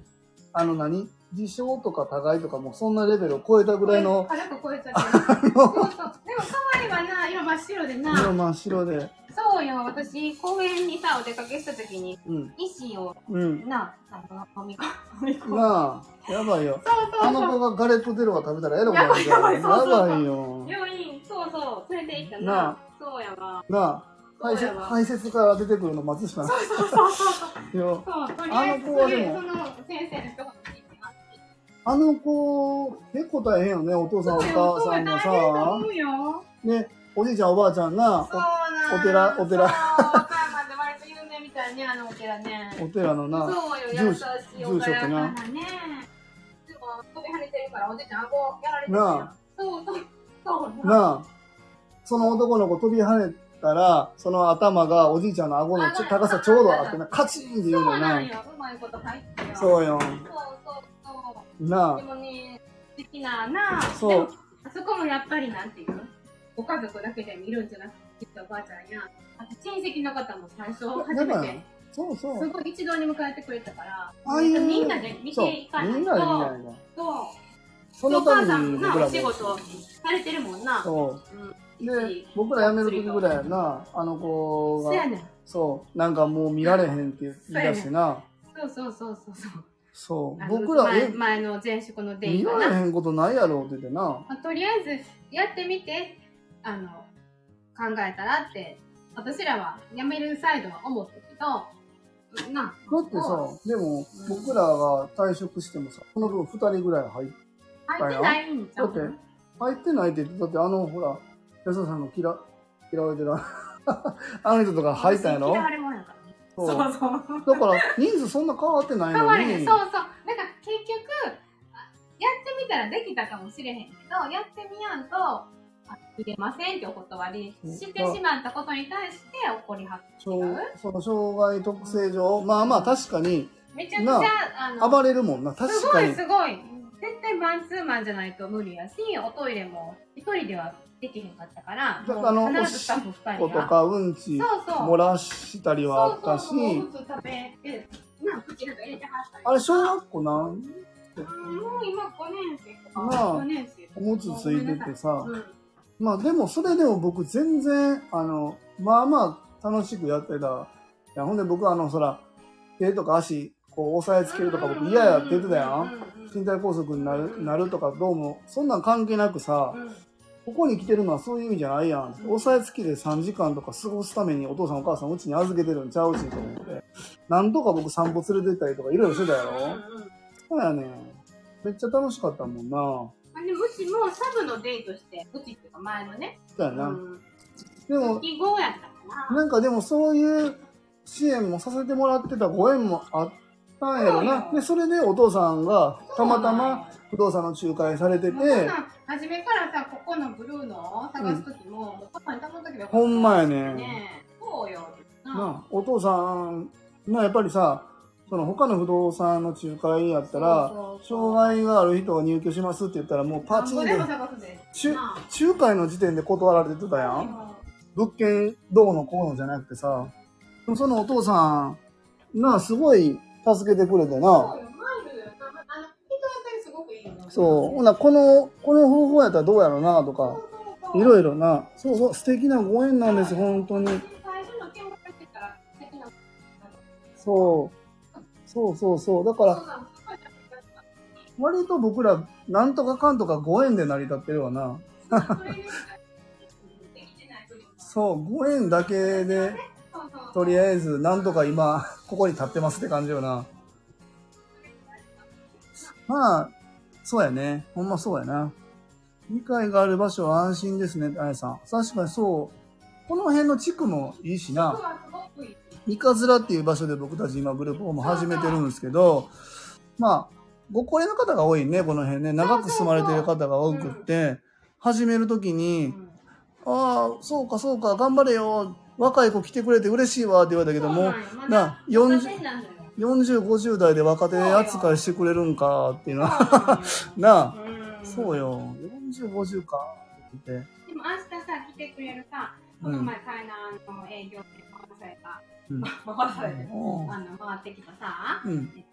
あの何？自称とか互いとかもうそんなレベルを超えたぐらいの、軽く超えちゃってる。そうそう。でも可愛いわな、色真っ白で色な。真っ白で。そうよ、私、公園にさ、お出かけした時に、うん。石をうん。な、あの、飲み込む。飲み込む。なあ、やばいよ。そうそうそう。あの子がガレットデロが食べたらエロくなるから。やばいやばいそうそうそうやばいよ。病院、そうそう、連れて行ったななあ。そうやわ。なあ、排泄排泄から出てくるの待つしかないそうそうそうそう。よ。そう、とりあえず、あの子はでもその先生の人が聞いて。あの子、結構大変よね、お父さんおそうよ、母さんもさ。思うよ。ね、おじいちゃんおばあちゃんな、そうなんお寺お寺。お寺のな、住職な。なあ、その。男の子飛び跳ねたら、その頭がおじいちゃんの顎の高さちょうどあってな、カチンって言うのよな。そうよ。なでもね、素敵ななそう。あそこもやっぱりなんていうの？ご家族だけで見るんじゃなくて、おばあちゃんや、あと親戚の方も最初初めて、そうそう。すごい一堂に迎えてくれたから、ああいうみんなで見ていかないと。みんなで見ないの。そう。そのお母さんもな、お。仕事されてるもんな。そう。うん。で、僕ら辞める時ぐらいやな、あの子が、そうやねん。そう、なんかもう見られへんって言い出してな、そうそうそうそうそう。そう。僕ら、前の前職のデイ言かな。われへんことないやろって言ってな。まあとりあえずやってみて、あの、考えたらって、私らは辞めるサイドは思ったけど、な、だってさ、でも、僕らが退職してもさ、この分2人ぐらい入っ入ってないんちゃうだって入ってないって言って、だってあの、ほら、安田さんの嫌、嫌われてる、あの人とか入ったんやろ？嫌われもんやからね。そそううそう。だから、人数そんな変わってないの変われへん。にそう、そう。だから結局、あやってみたらできたかもしれへんけど、やってみやんと、あ入れませんってお断りしてしまったことに対して怒りはってその障害特性上、まあまあ確かにめちゃくちゃ、あの、暴れるもんな、確すごいかに。すごい。絶対マンツーマンじゃないと無理やし、おトイレも一人ではできへんかったから、だからあの必ずスタッフ二人が。ことかうんち。漏らしたりはあったし、そうそうそう食べて、な、口なんか入れてはったりあれ小学校なん？うんもう今5年生とか、なあ4年生とか。おむつついててさ、うんまあでもそれでも僕全然、あの、まあまあ楽しくやってた。いやほんで僕あの、そら、手とか足、こう押さえつけるとか僕嫌やって言ってたやん。身体拘束になるなるとかどうも、そんなん関係なくさ、ここに来てるのはそういう意味じゃないやん。押さえつきで3時間とか過ごすためにお父さんお母さんうちに預けてるんちゃうしと思って。なんとか僕散歩連れてったりとかいろいろしてたやろ。そうやねん。めっちゃ楽しかったもんな。あでもうちもサブのデートして、うちっていうか前のね、そうやな。うん、でも、記号やったかな。なんかでもそういう支援もさせてもらってたご縁もあったんやろな。で、それでお父さんがたまたま不動産の仲介されてて、初めからさ、ここのブルーのを探すときも、もうパパに頼んだけどほんまやねねそうよ。なお父さん、なやっぱりさ、その他の不動産の仲介やったら、障害がある人が入居しますって言ったらもうパチンで仲介の時点で断られてたやん。物件どうのこうのじゃなくてさ、でもそのお父さん、なあ、すごい助けてくれてな。そう。ほな、この、この方法やったらどうやろうなとか、いろいろな。そうそう、素敵なご縁なんです、本当に。そう。そうそうそう。だから、割と僕ら、なんとかかんとかご縁で成り立ってるわな。そう、ご縁だけで、とりあえず、なんとか今、ここに立ってますって感じよな。まあ、そうやね。ほんまそうやな。理解がある場所は安心ですね、あやさん。確かにそう。この辺の地区もいいしな。そうはすごくいい。三日面っていう場所で僕たち今グループホーム始めてるんですけど、まあ、ご高齢の方が多いね、この辺ね。長く住まれてる方が多くって、始めるときに、ああ、そうかそうか、頑張れよ。若い子来てくれて嬉しいわって言われたけども、な、40、40、50代で若手扱いしてくれるんかっていうのは、なあ、そうよ。よ。40、50かって。でも明日さ、来てくれるさ、この前、海南の営業で回された、うん回されて、おうあの、回ってきたさ、うん。えっ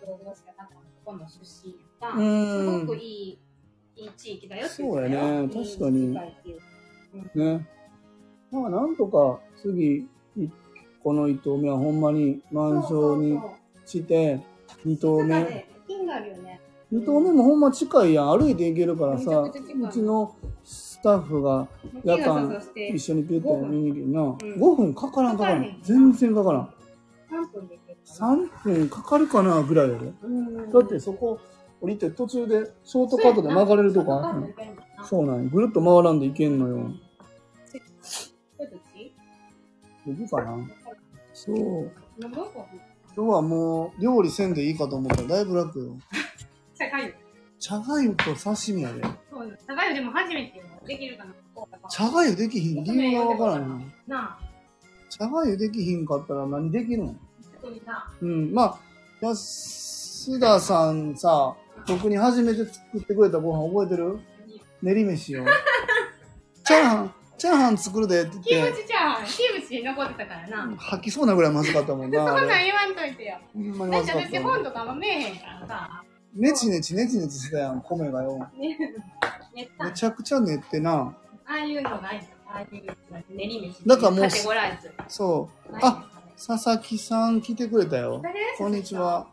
と、ここの出身やうさ、すんごくいい、いい地域だよってそうやね言ってたよ確かにいい機会っていうね。まあ、なんとか、次、いこの1棟目はほんまに満床にして、2棟目。目。金があるよね。2棟目もほんま近いやん。歩いて行けるからさ、うちのスタッフが夜間一緒にピュッと見に行けるな。ん5分かからんかからん。全然かからん。3分かな。3分かかるかなぐらいやで。うんだってそこ降りて途中でショートカットで曲がれるとこあるのそうなんやぐるっと回らんで行けんのよ。僕かなそう。今日はもう料理せんでいいかと思ったらだいぶ楽よ。茶がゆ。茶がゆと刺身やで。そうよ。茶がゆでも初めてできるかな。茶がゆできひん理由がわからんな。なあ。茶がゆできひんかったら何できるの。うん。まあ、安田さんさ、僕に初めて作ってくれたご飯覚えてる？練り飯よ。チャーハン、チャーハン作るでってキ言って、ムチチャーハン、キムチ残ってたからな。吐きそうなぐらいまずかったもんそんな。ん言わんといてよ。ほんまずかった本とかも見えへんからさ。ネチネチネチネチしてたやん、米がよ。ね、ねっためちゃくちゃ練ってな。ああいうのないああいう練り飯。だからもう。そう。ないんですかね佐々木さん来てくれたよ。誰こんにちは。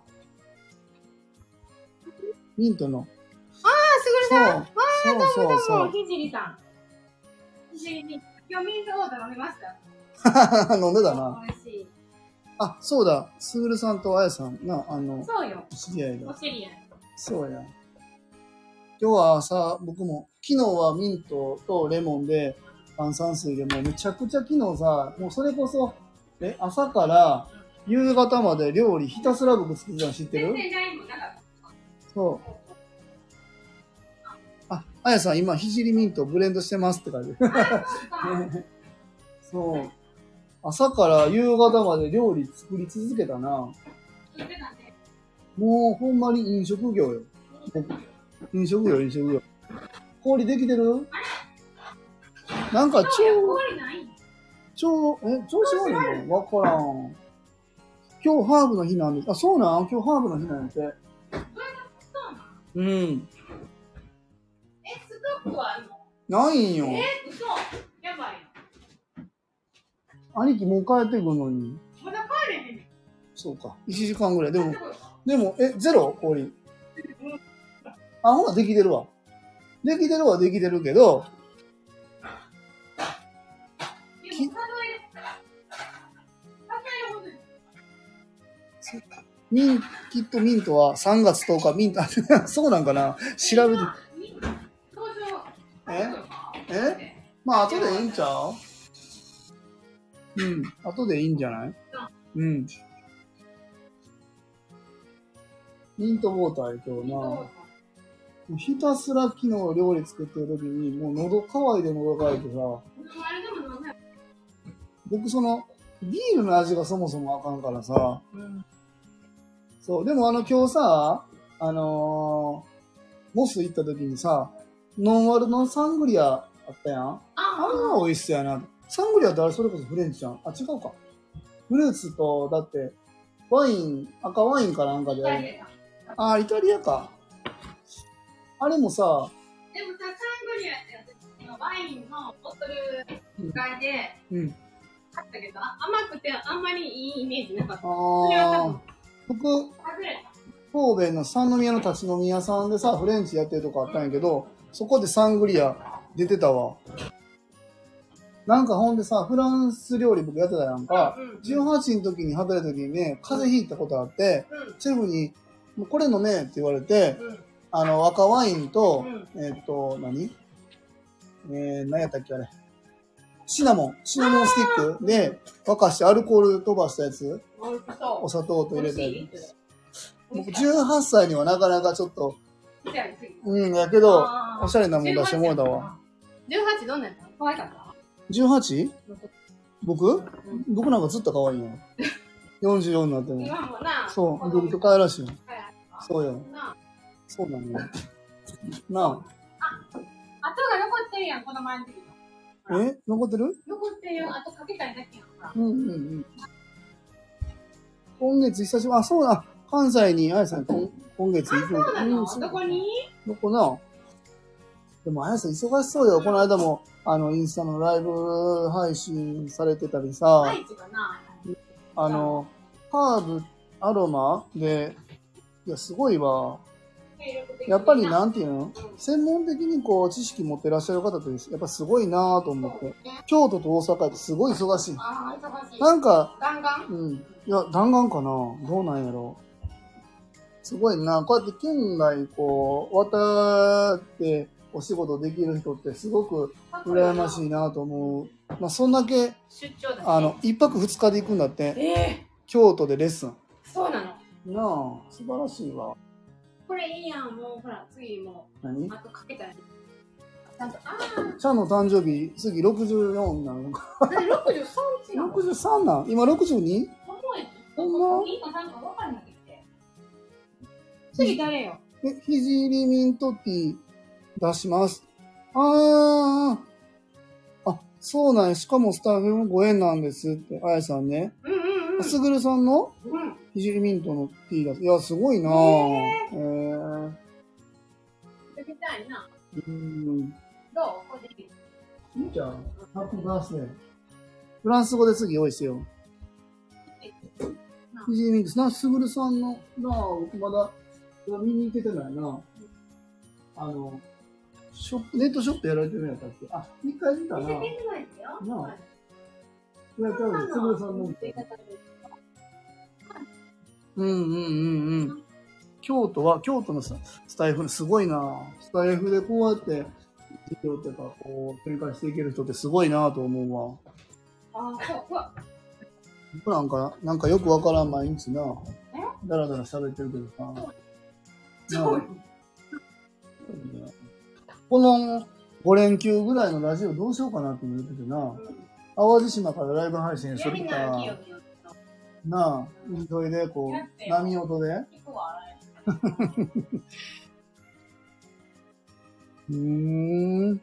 ミントの。あ、すぐるさん。そう。そうそうどうも。ひじりさん。ひじりに、今日ミントウォーター飲みました。飲んでたな。美味しい。あ、そうだ。すぐるさんとあやさんな、あの、そうよ。知り合いおが。知り合い。そうや。今日は朝、僕も、昨日はミントとレモンで炭酸水でもうめちゃくちゃ昨日さ、もうそれこそ、え、朝から夕方まで料理ひたすら僕作ってたの知ってる？そう。あ、あやさん今、ひじりミントブレンドしてますって書いてる。た。あ、そう。朝から夕方まで料理作り続けたな。てたね。もうほんまに飲食業よ。飲食業、飲食業。氷できてる？なんか超、超、え、調子悪いの？わからん。今日ハーブの日なんです。あ、そうなん？今日ハーブの日なんやて。そうん。え、ストックはあるの？ないんよ。え、嘘やばい兄貴もう帰ってくんのに。よ。まだ帰れへん。そうか。1時間ぐらい。でもでも、え、ゼロ？氷。あ、ほな、できてるわ。できてるはできてるけど、ミン、きっとミントは3月10日、ミント、そうなんかな？調べて。え？え？まあ、後でいいんちゃう？うん、後でいいんじゃない？うん。ミントウォーターや今日な。ひたすら昨日料理作ってる時に、もう喉乾いて喉乾いてさ、僕その、ビールの味がそもそもあかんからさ、うん。そう、でもあの今日さ、あのー、モス行った時にさ、ノンアルのサングリアあったやん。ああれは美味しそうやな。サングリアってあれそれこそフレンチじゃん。あ、違うか。フルーツと、だって、ワイン、赤ワインかなんかでさあ、イタリアか。あれもさ、でもさ、サングリアって私、ワインのボトル買いでうん。買ったけど、あ甘くてあんまりいいイメージなかった。あそれは多ー分、僕、外れた。神戸の三宮の立ち飲み屋さんでさ、フレンチやってるとこあったんやけど、そこでサングリア出てたわ。なんかほんでさ、フランス料理僕やってたやんか。うんうん18の時に働いた時にね、風邪ひいたことあって、うん。シェフに、もうこれ飲めって言われて、うん。あの、赤ワインと、うえーっと、何？えー、何やったっけあれ？シナモン、シナモンスティックで沸かしてアルコール飛ばしたやつ？お砂糖と入れたや美味しいつ。僕18歳にはなかなかちょっと、うん、やけど、おしゃれなもん出してもらったわ。。18どんなんやった？可愛かった？18? 僕？うん僕なんかずっと可愛いよ。44になっても。今もな、そう、僕と可愛らしいよ。はいそうよ。なそう なのよ。なあとが残ってるやん、この前の時の。あ。え？残ってる？残ってるよ、あとかけたいだけやんか。うんうんうん。今月久しぶり、あ、そうだ。関西にあやさん今今月行くそうなの？んどこに？どこな？でもあやさん忙しそうよ。この間も、あの、インスタのライブ配信されてたりさ、あの、ハーブ、アロマで、いや、すごいわ。やっぱりなんていうの？専門的にこう、知識持ってらっしゃる方って、やっぱすごいなと思って。京都と大阪ってすごい忙しい。ああ、忙しい。なんか、ガンガンうん。いや、弾丸かなどうなんやろすごいな。こうやって県外こう、渡ってお仕事できる人ってすごく羨ましいなと思う。まあ、そんだけ。あの、一泊二日で行くんだって。ええ京都でレッスン。そうなの？なあ、素晴らしいわ。これいいやん、もうほら、次も何？う、あとかけたら。ちゃんと、あちゃんの誕生日、次64になるのか。あ、だって63日なの？63なん？今 62? ほんまいいかなんか分かんなくて。次誰よ？え、ひじりミントティー出します。あー。あ、そうなんや。しかもスタッフもご縁なんですって、あやさんね。うんうんうん。すぐるさんの？うん。ひじりミントのティーだ。いや、すごいなぁ。えー。行きたいな。うん。どう？これでいいいいじゃん。ハッピーバースデー。フランス語で次用意してよ。えフジミックスな、すぐるさんの、なあ、僕まだ、見に行けてないな。あの、ショップ、ネットショップやられてるんやったっけ？あ、一回見たな。見せてないですよ。ないいや、多分、すぐるさんの。うんうんうんうん。京都は、京都のさスタイフ、すごいなスタイフでこうやって、事業とか、こう、展開していける人ってすごいなと思うわ。あー、そう、うわ、僕なんか、なんかよくわからん毎日なえ？だらだら喋ってるけどさ。そう。この5連休ぐらいのラジオどうしようかなって言っててな。淡路島からライブ配信するかなあ、それでこう、波音で。うーん。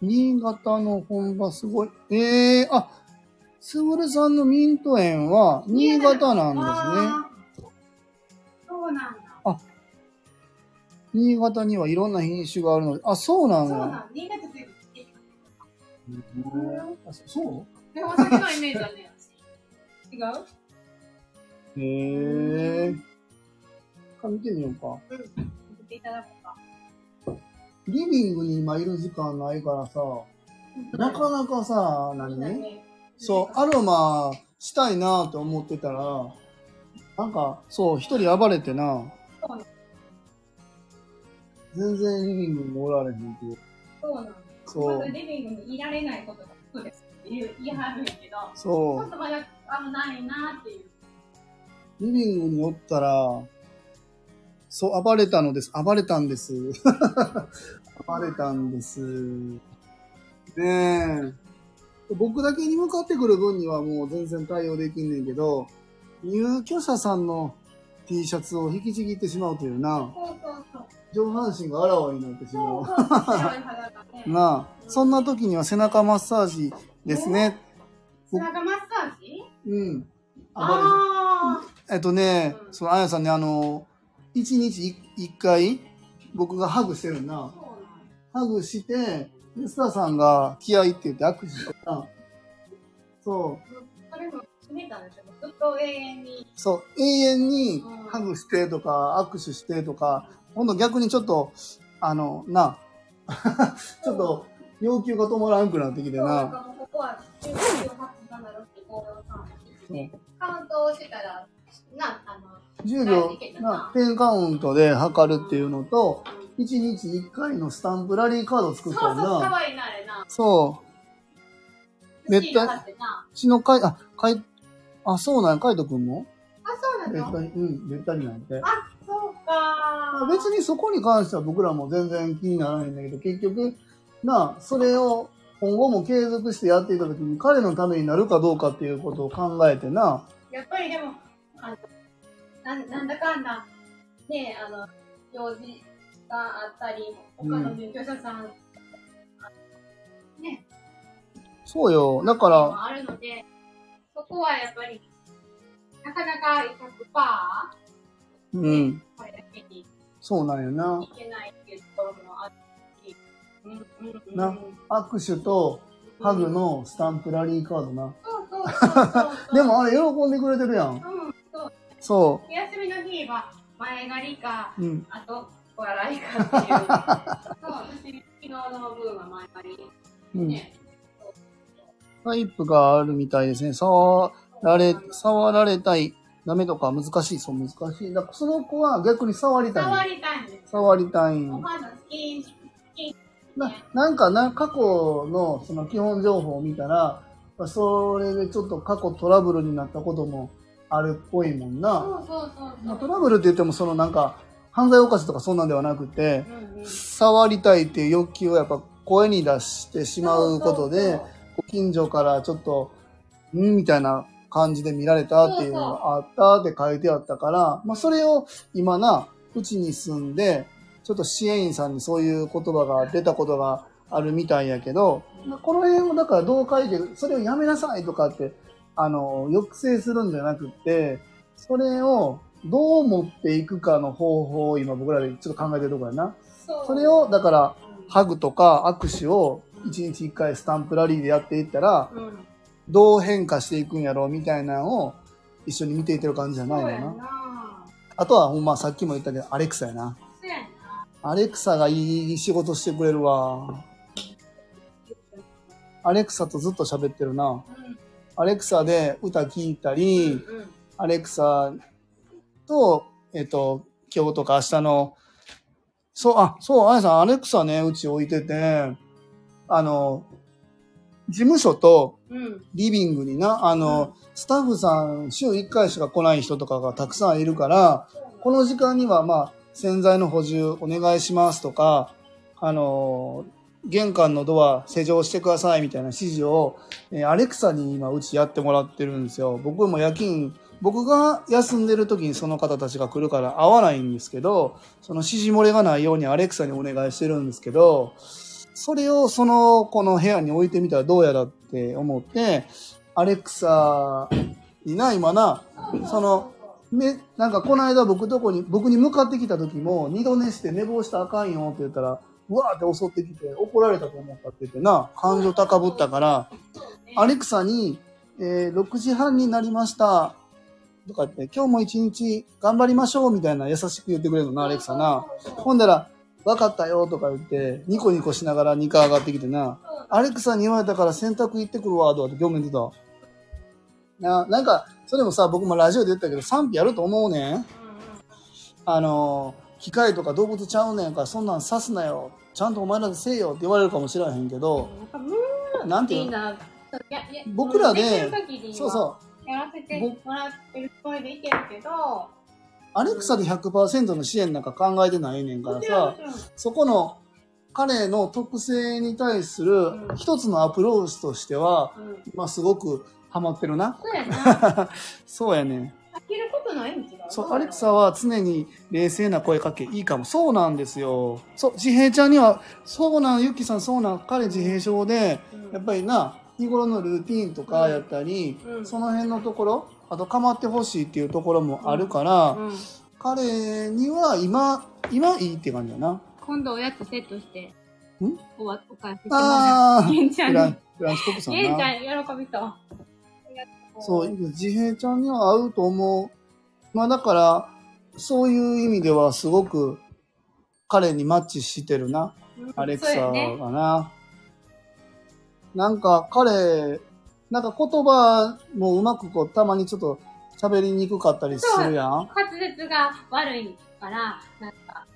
新潟の本場すごい。ええー、あ、すぐるさんのミント園は新潟なんですね。そうなんだ。新潟にはいろんな品種があるので、あ、そうなんだ。そうなんだ。新潟というかうんあそそでもお酒のイメージはね、違う？うへえ。か見てみようか。見せていただこうか。リビングに今いる時間ないからさ、なかなかさ、何？ね。そう、アロマしたいなと思ってたら、なんか、そう、一人暴れてな。そうね、全然リビングにおられへんけど、そうなんだ。そう。まだリビングにいられないことがそうですって言う言い張るんやけど、ちそょっとまだ危ないなっていう。う、リビングにおったら、そう、暴れたのです。暴れたんです。暴れたんです。ねえ。僕だけに向かってくる分にはもう全然対応できんねんけど、入居者さんの T シャツを引きちぎってしまうというな、そうそうそう。上半身があらわになってしまう。なあ、そんな時には背中マッサージですね。背中マッサージうん。あえっとね、うんそのあやさんね、あの、一日一一回、僕がハグしてるあ。な。ハグして、で、スターさんが気合いって言って握手してな。そう、それも決めたんですよ。ずっと永遠に。そう、永遠にうんハグしてとか、握手してとか、今度逆にちょっと、あの、な、ちょっと要求が止まらんくなってきてなここは中なるってこうさんカウントをしてたら、な、あの、10秒、な、10カウントで測るっていうのと、1日1回のスタンプラリーカード作ったそうそう、りな。かわいいな、あれな。そう。めっシールた貼ってな。うちのかい、あ、かい、あ、そうなんや、カイトくんも？あ、そうなのべったり、うん、べったりなんて。あ、そうか。別にそこに関しては僕らも全然気にならないんだけど、結局、なあ、それを今後も継続してやっていた時に彼のためになるかどうかっていうことを考えてな、やっぱりでも、あの、なんなんだかんだ、ねあの、用事があったり、他の入居者さん、ね、そうよ。だから、もあるので、そこはやっぱり、なかなか100%、うん、これだけにそうなんよな。いけないっていうところもな握手とハグのスタンプラリーカードな。でもあれ喜んでくれてるやん。うん、そう。そ休みの日は前借りか、う。うん。あと、笑いかっていう。そう、私、昨日の分は前借り。うん。ね。タイプがあるみたいですね。触られ、触られたい。ダメとか難しい？そう、難しい。だからその子は逆に触りたい。触りたいんです。触りたい。お肌スキン、スキン。ななんかな、過去のその基本情報を見たら、それでちょっと過去トラブルになったこともあるっぽいもんな。そうそうそうまあ、そう。トラブルって言ってもそのなんか犯罪犯しとかそんなんではなくて、うんうん触りたいっていう欲求をやっぱ声に出してしまうことで、近所からちょっと、んみたいな感じで見られたっていうのがあったって書いてあったから、まあそれを今な、うちに住んで、ちょっと支援員さんにそういう言葉が出たことがあるみたいやけど、まあこの辺もだからどう解決、それをやめなさいとかって、あの、抑制するんじゃなくって、それをどう持っていくかの方法を今僕らでちょっと考えてるところやな。それを、だから、うんハグとか握手を1日1回スタンプラリーでやっていったら、うんどう変化していくんやろうみたいなのを一緒に見ていってる感じじゃないのな。あとはほんまさっきも言ったけど、アレクサやな。アレクサがいい仕事してくれるわ。アレクサとずっと喋ってるな。アレクサで歌聴いたり、アレクサと、えっと、今日とか明日の、そう、あ、そう、あやさん、アレクサね、うち置いてて、あの、事務所と。リビングにな、あの、スタッフさん週1回しか来ない人とかがたくさんいるから、この時間にはまあ、洗剤の補充お願いしますとか、あの、玄関のドア施錠してくださいみたいな指示を、えアレクサに今うちやってもらってるんですよ。僕も夜勤、僕が休んでる時にその方たちが来るから会わないんですけど、その指示漏れがないようにアレクサにお願いしてるんですけど、それをそのこの部屋に置いてみたらどうやらって思って、アレクサにな、今な、その、め、なんかこの間僕とこに、僕に向かってきた時も、二度寝して寝坊したらあかんよって言ったら、うわーって襲ってきて怒られたと思ったって言ってな、感情高ぶったから、アレクサに、えー6時半になりました。とかって、今日も一日頑張りましょうみたいな優しく言ってくれるのな、アレクサな。ほんだら、分かったよとか言って、ニコニコしながら2階上がってきてな、アレクサに言われたから洗濯行ってくるわ、とかって今日も言ってた。な、なんか、それもさ、僕もラジオで言ったけど、賛否あると思うねん。あの、機械とか動物ちゃうねんから、そんなん刺すなよ。ちゃんとお前らでせえよって言われるかもしれへんけど、なんていうの？僕らでそうそう。やらせてもらってるつもりでいけるけど、アレクサで100%の支援なんか考えてないねんからさ、そこの彼の特性に対するうん一つのアプローチとしては、うんまあすごくハマってるな。そうやな。そうやね。飽きることないん違う？そう、アレクサは常に冷静な声かけいいかも。そうなんですよ。そう、自閉ちゃんには、そうなん、ゆきさんそうなん、彼自閉症で、やっぱりな、日頃のルーティンとかやったり、うんその辺のところ、あと構ってほしいっていうところもあるから、うん彼には今、今いいって感じだな。今度おやつセットして、ん？おわお返ししてもらあう。ゲンちゃんに。フランス国産な。ゲンちゃん喜びそう。そう、自閉ちゃんには合うと思う。まあだから、そういう意味ではすごく彼にマッチしてるな。うんアレクサがな。なんか彼、なんか言葉もうまくこう、たまにちょっと喋りにくかったりするやん。滑舌が悪いから、なんか、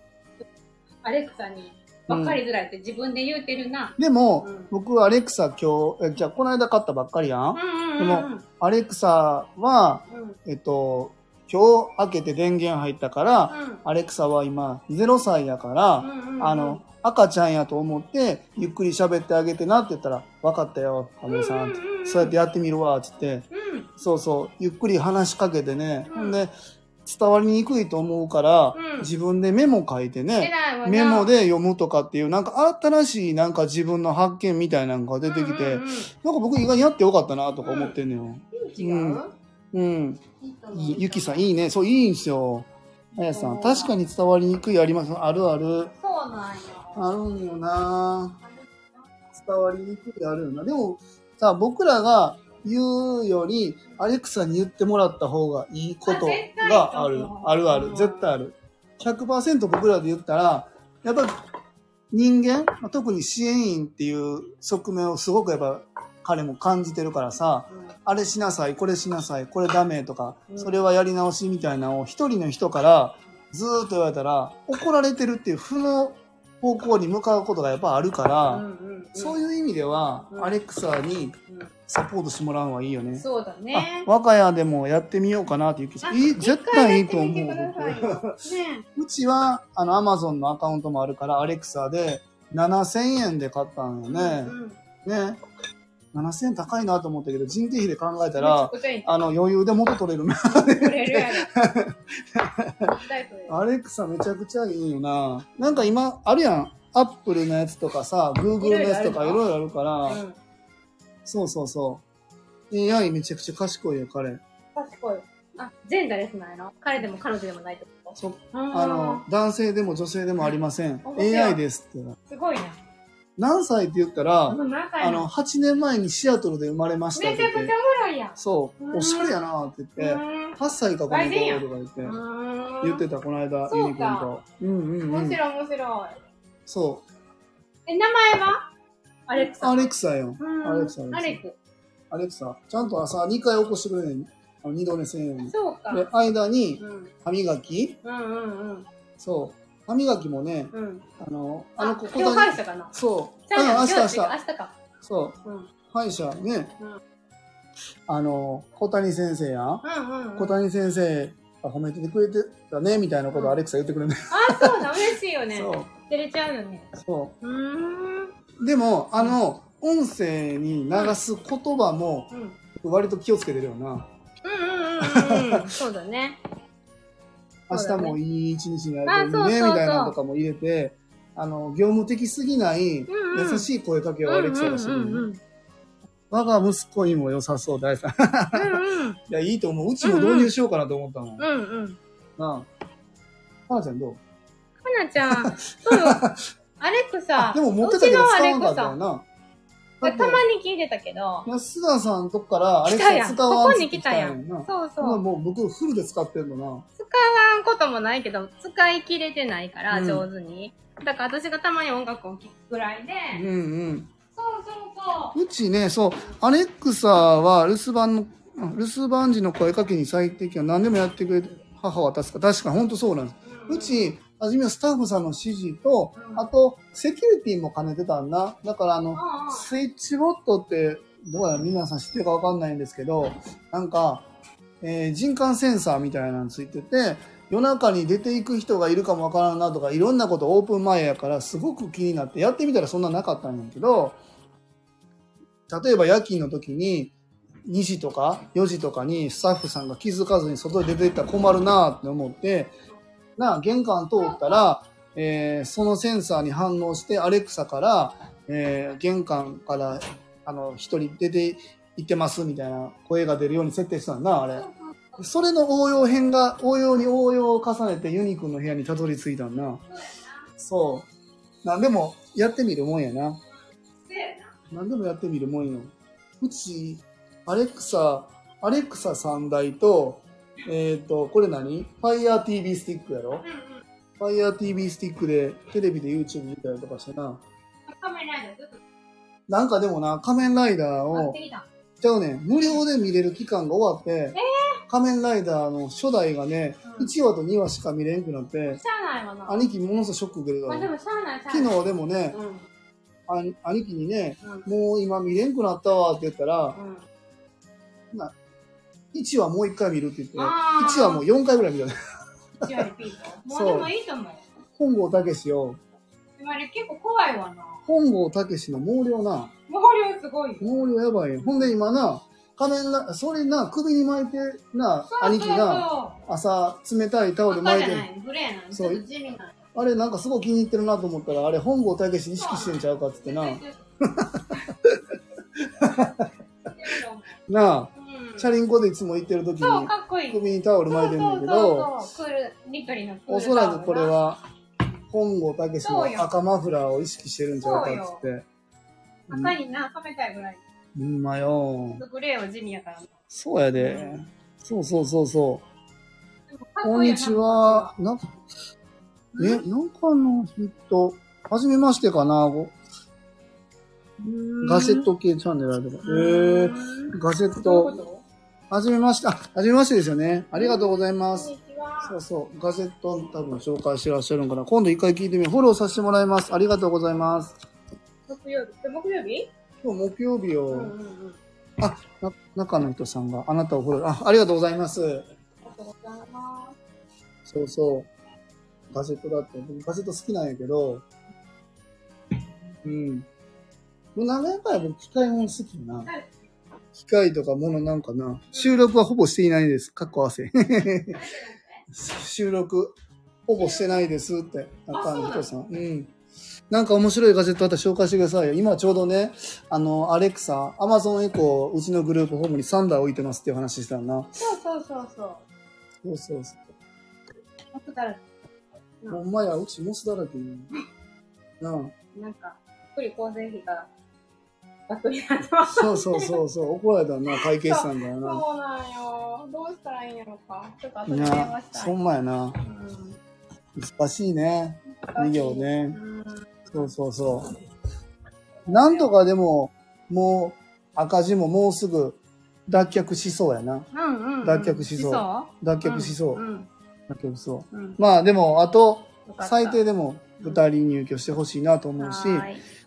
アレクサに分かりづらいって自分で言うてるな。でも、うん僕アレクサ今日、えじゃあこの間買ったばっかりやん。うんうんでうんうんも、アレクサは、うんえっと、今日開けて電源入ったから、うんアレクサは今0歳やから、うんうんうんあの、赤ちゃんやと思って、ゆっくり喋ってあげてなって言ったら、分かったよ、亀井さん。うんうんうんそうやってやってみるわ、つって。うんそうそう、ゆっくり話しかけてね。うんほんで、伝わりにくいと思うから、うん自分でメモ書いてね、偉いわなメモで読むとかっていう、なんか新しいなんか自分の発見みたいなのが出てきて、うんうんうんなんか僕意外にやってよかったなとか思ってんのよ。違う、うん。いいと思ういゆきさんいいね。そう、いいんすよ。あやさん、確かに伝わりにくいあります。あるある。そうなんよ。あるんよな伝わりにくいあるよな。でも、さ、僕らが言うより、アレクサに言ってもらった方がいいことがある。あるある。絶対ある。100%僕らで言ったら、やっぱ人間、まあ特に支援員っていう側面をすごくやっぱ彼も感じてるからさ、あれしなさい、これしなさい、これダメとか、うんそれはやり直しみたいなのを一人の人からずーっと言われたら、怒られてるっていう負の方向に向かうことがやっぱあるから、そういいう意味では、うんアレクサにサポートしてもらうのはいいよね。そうだあね、。我が家でもやってみようかなっていう気いい、絶対いいと思う。ねうちは、あの、アマゾンのアカウントもあるから、アレクサで7000円で買ったんよね。うんね。7000円高いなと思ったけど、人件費で考えたら、あの、余裕で元取れる。くれるやろ。アレクサめちゃくちゃいいよな。なんか今、あるやん。アップルのやつとかさ、グーグルのやつとかいろいろあるから、うんそうそうそう。AI めちゃくちゃ賢いよ、彼。賢い。あ、ジェンダーレスなんやろ彼でも彼女でもないってこと？そうああの、男性でも女性でもありません。AI ですって。すごいね。何歳って言ったら、あの、8年前にシアトルで生まれましたって言ってめちゃくちゃ、おもろいやん。そうう、んおしゃれやなって言って、8歳かこの子とか言って、言ってた、この間、ユニくんと。うんうんうん。面白い面白い。そう。え、名前は？アレクサ。アレクサよ。うんアレクサアレク。アレクサ。ちゃんと朝2回起こしてくれねん。あの二度寝せんように。そうか。で、間にうん。歯磨きうんうんうん。そう。歯磨きもね、うん。あの、あの子、今日歯医者かな？そう。あ、あ、明日明明日。日か。そう。うん。歯医者ね、うんあの、小谷先生やん。うんうんうん。小谷先生が褒めててくれてたね、みたいなことをアレクサ言ってくれるね。あ、そうだ、嬉しいよね。そう。照れちゃうよね。そうーん。う。でも、あの、音声に流す言葉も割と気をつけてるよな。うんうんうんうん。そうだね。明日もいい一日になるといいね、みたいなのとかも入れて、あの、業務的すぎない優しい声かけをアレクサがしてる。我が息子にも良さそう、大さん。い。や、いいと思う。うちも導入しようかなと思ったもん。なうんうん。あ。かなちゃんどう？かなちゃん、そう？よ。アレクサ。でも持ってたけどうちのア使わんかレクサ。ったよな。たまに聞いてたけど。安田さんのとこからアレク。サ使わんここに来たやん。な。そうそう。もう僕フルで使ってんのな。使わんこともないけど、使い切れてないから、うん上手に。だから私がたまに音楽を聴くぐらいで。うんうん。そうそうそう。うちね、そう、アレクサは留守番の、留守番時の声かけに最適は何でもやってくれて、母は助か、確か本当そうなんです。うち、はじめはスタッフさんの指示と、うんあと、セキュリティも兼ねてたんだ。だからあの、スイッチボットって、どうやら皆さん知ってるかわかんないんですけど、なんか、えー人感センサーみたいなのついてて、夜中に出ていく人がいるかもわからんなとか、いろんなことオープン前やからすごく気になって、やってみたらそんななかったんやけど、例えば夜勤の時に、2時とか4時とかにスタッフさんが気づかずに外に出ていったら困るなって思って、な、玄関通ったら、えーそのセンサーに反応して、アレクサから、えー玄関から、あの、一人出て行ってますみたいな声が出るように設定したんだな、あれ。それの応用編が、応用に応用を重ねてユニくんの部屋にたどり着いたんな。そう。なんでも、やってみるもんやな。なんでもやってみるもんよ。うち、アレクサ、アレクサ3台と、えっ、と、これ何 ?Fire TV スティックやろ？うんうん Fire TV スティックでテレビで YouTube 見たりとかしてな。なんかでもな、仮面ライダーを。ちゃうねん、無料で見れる期間が終わって、仮面ライダーの初代がね、うん1話と2話しか見れんくなって、しゃあないわな。兄貴ものすごいショック受けるから、まあ。昨日でもね、うん。あ兄貴にね、うん。もう今見れんくなったわって言ったら、うん。1話もう1回見るって言って、あー1話もう4回ぐらい見たリピート。もそううでもいいと思う。本郷武史を、でもあれ結構怖いわな。本郷武史の毛量な、毛量すごいよ。毛量やばいよ。ほんで今な、仮面ラそれな、首に巻いてな、兄貴が朝冷たいタオル巻いて、赤じゃない、グレーなの。ちそうょっと地味なの。あれなんかすごい気に入ってるなと思ったら、あれ本郷武史意識してんちゃうかっつってな、なあ、うんチャリンコでいつも行ってる時そう、にかっこいい。首にタオル巻いてんだけど、そうそうそうクール、ニトリのクールおそらくこれは本郷武史のそうよ赤マフラーを意識してるんちゃうかっつって。赤にな、染めたいぐらい。うんまよ。グレーは地味やからな。そうやで。そうそうそうそう。でもかっこいいよなこんにちは。な、え、なんかの人、はじめましてかなごガジェット系チャンネルあるとか。えー、ガジェッういうこと？はじめまして、あ、はじめましてですよね。ありがとうございます。そうそう。ガジェット多分紹介してらっしゃるんかな。今度一回聞いてみよう。フォローさせてもらいます。ありがとうございます。木曜日。え木曜日？今日木曜日よ。うんうんうん。あ、な、中の人さんがあなたをフォロー、あ、ありがとうございます。ありがとうございまそうそう。ガジェットだって、僕ガジェット好きなんやけど、うん。もう何年かや僕機械も好きな。機械とか物なんかな。収録はほぼしていないです。かっこ合わせ。収録、ほぼしてないですって、中の人さん。うん。なんか面白いガジェットあったら紹介してくださいよ。今ちょうどね、あの、アレクサ、アマゾンエコー、うちのグループホームにサンダー置いてますっていう話したんな。す。そうそうそうそう。そうそうそう。僕だらほんまや、うちモスだらけに。なあ。なんか、福利厚生費が楽になってます。そうそうそうそう、怒られたな、会計士さんだよな。そうなんよ。どうしたらいいんやろか。ちょっと後いで電や話、したい。そんまやな。うん難しいね。事業ねうんそうそうそう。なんとかでも、もう、赤字ももうすぐ脱却しそうやな。うんうんうん。脱却しそうそ脱却しそう。うん。脱却しそう。うん。まあでも、あと、最低でも2人入居してほしいなと思うし、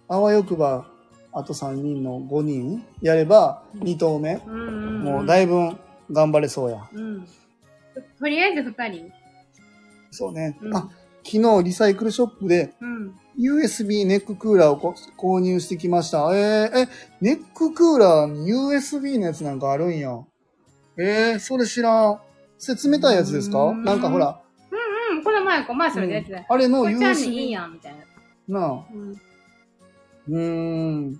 あわよくば、あと3人の5人やれば、2棟目、うんうんうん。もうだいぶ頑張れそうや。うん。ととりあえず二人。そうね。うんあ、昨日リサイクルショップでうん。USB ネッククーラーをこ購入してきました。えー、え、ネッククーラーに USB のやつなんかあるんや。えー、それ知らん。それ冷たいやつですか？うんなんかほら、うん、この前コマーシャルでやって。あれのこっちゃんにいい USB、やん、みたいな。なあ、うん。うーん。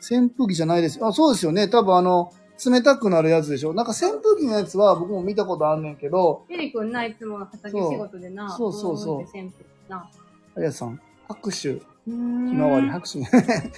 扇風機じゃないです。あ、そうですよね。多分あの、冷たくなるやつでしょ。なんか扇風機のやつは僕も見たことあんねんけど、ゆりくんな、いつも畑仕事でな。そうそうそう扇風機な。あやさん、拍手、ひまわり拍手ね。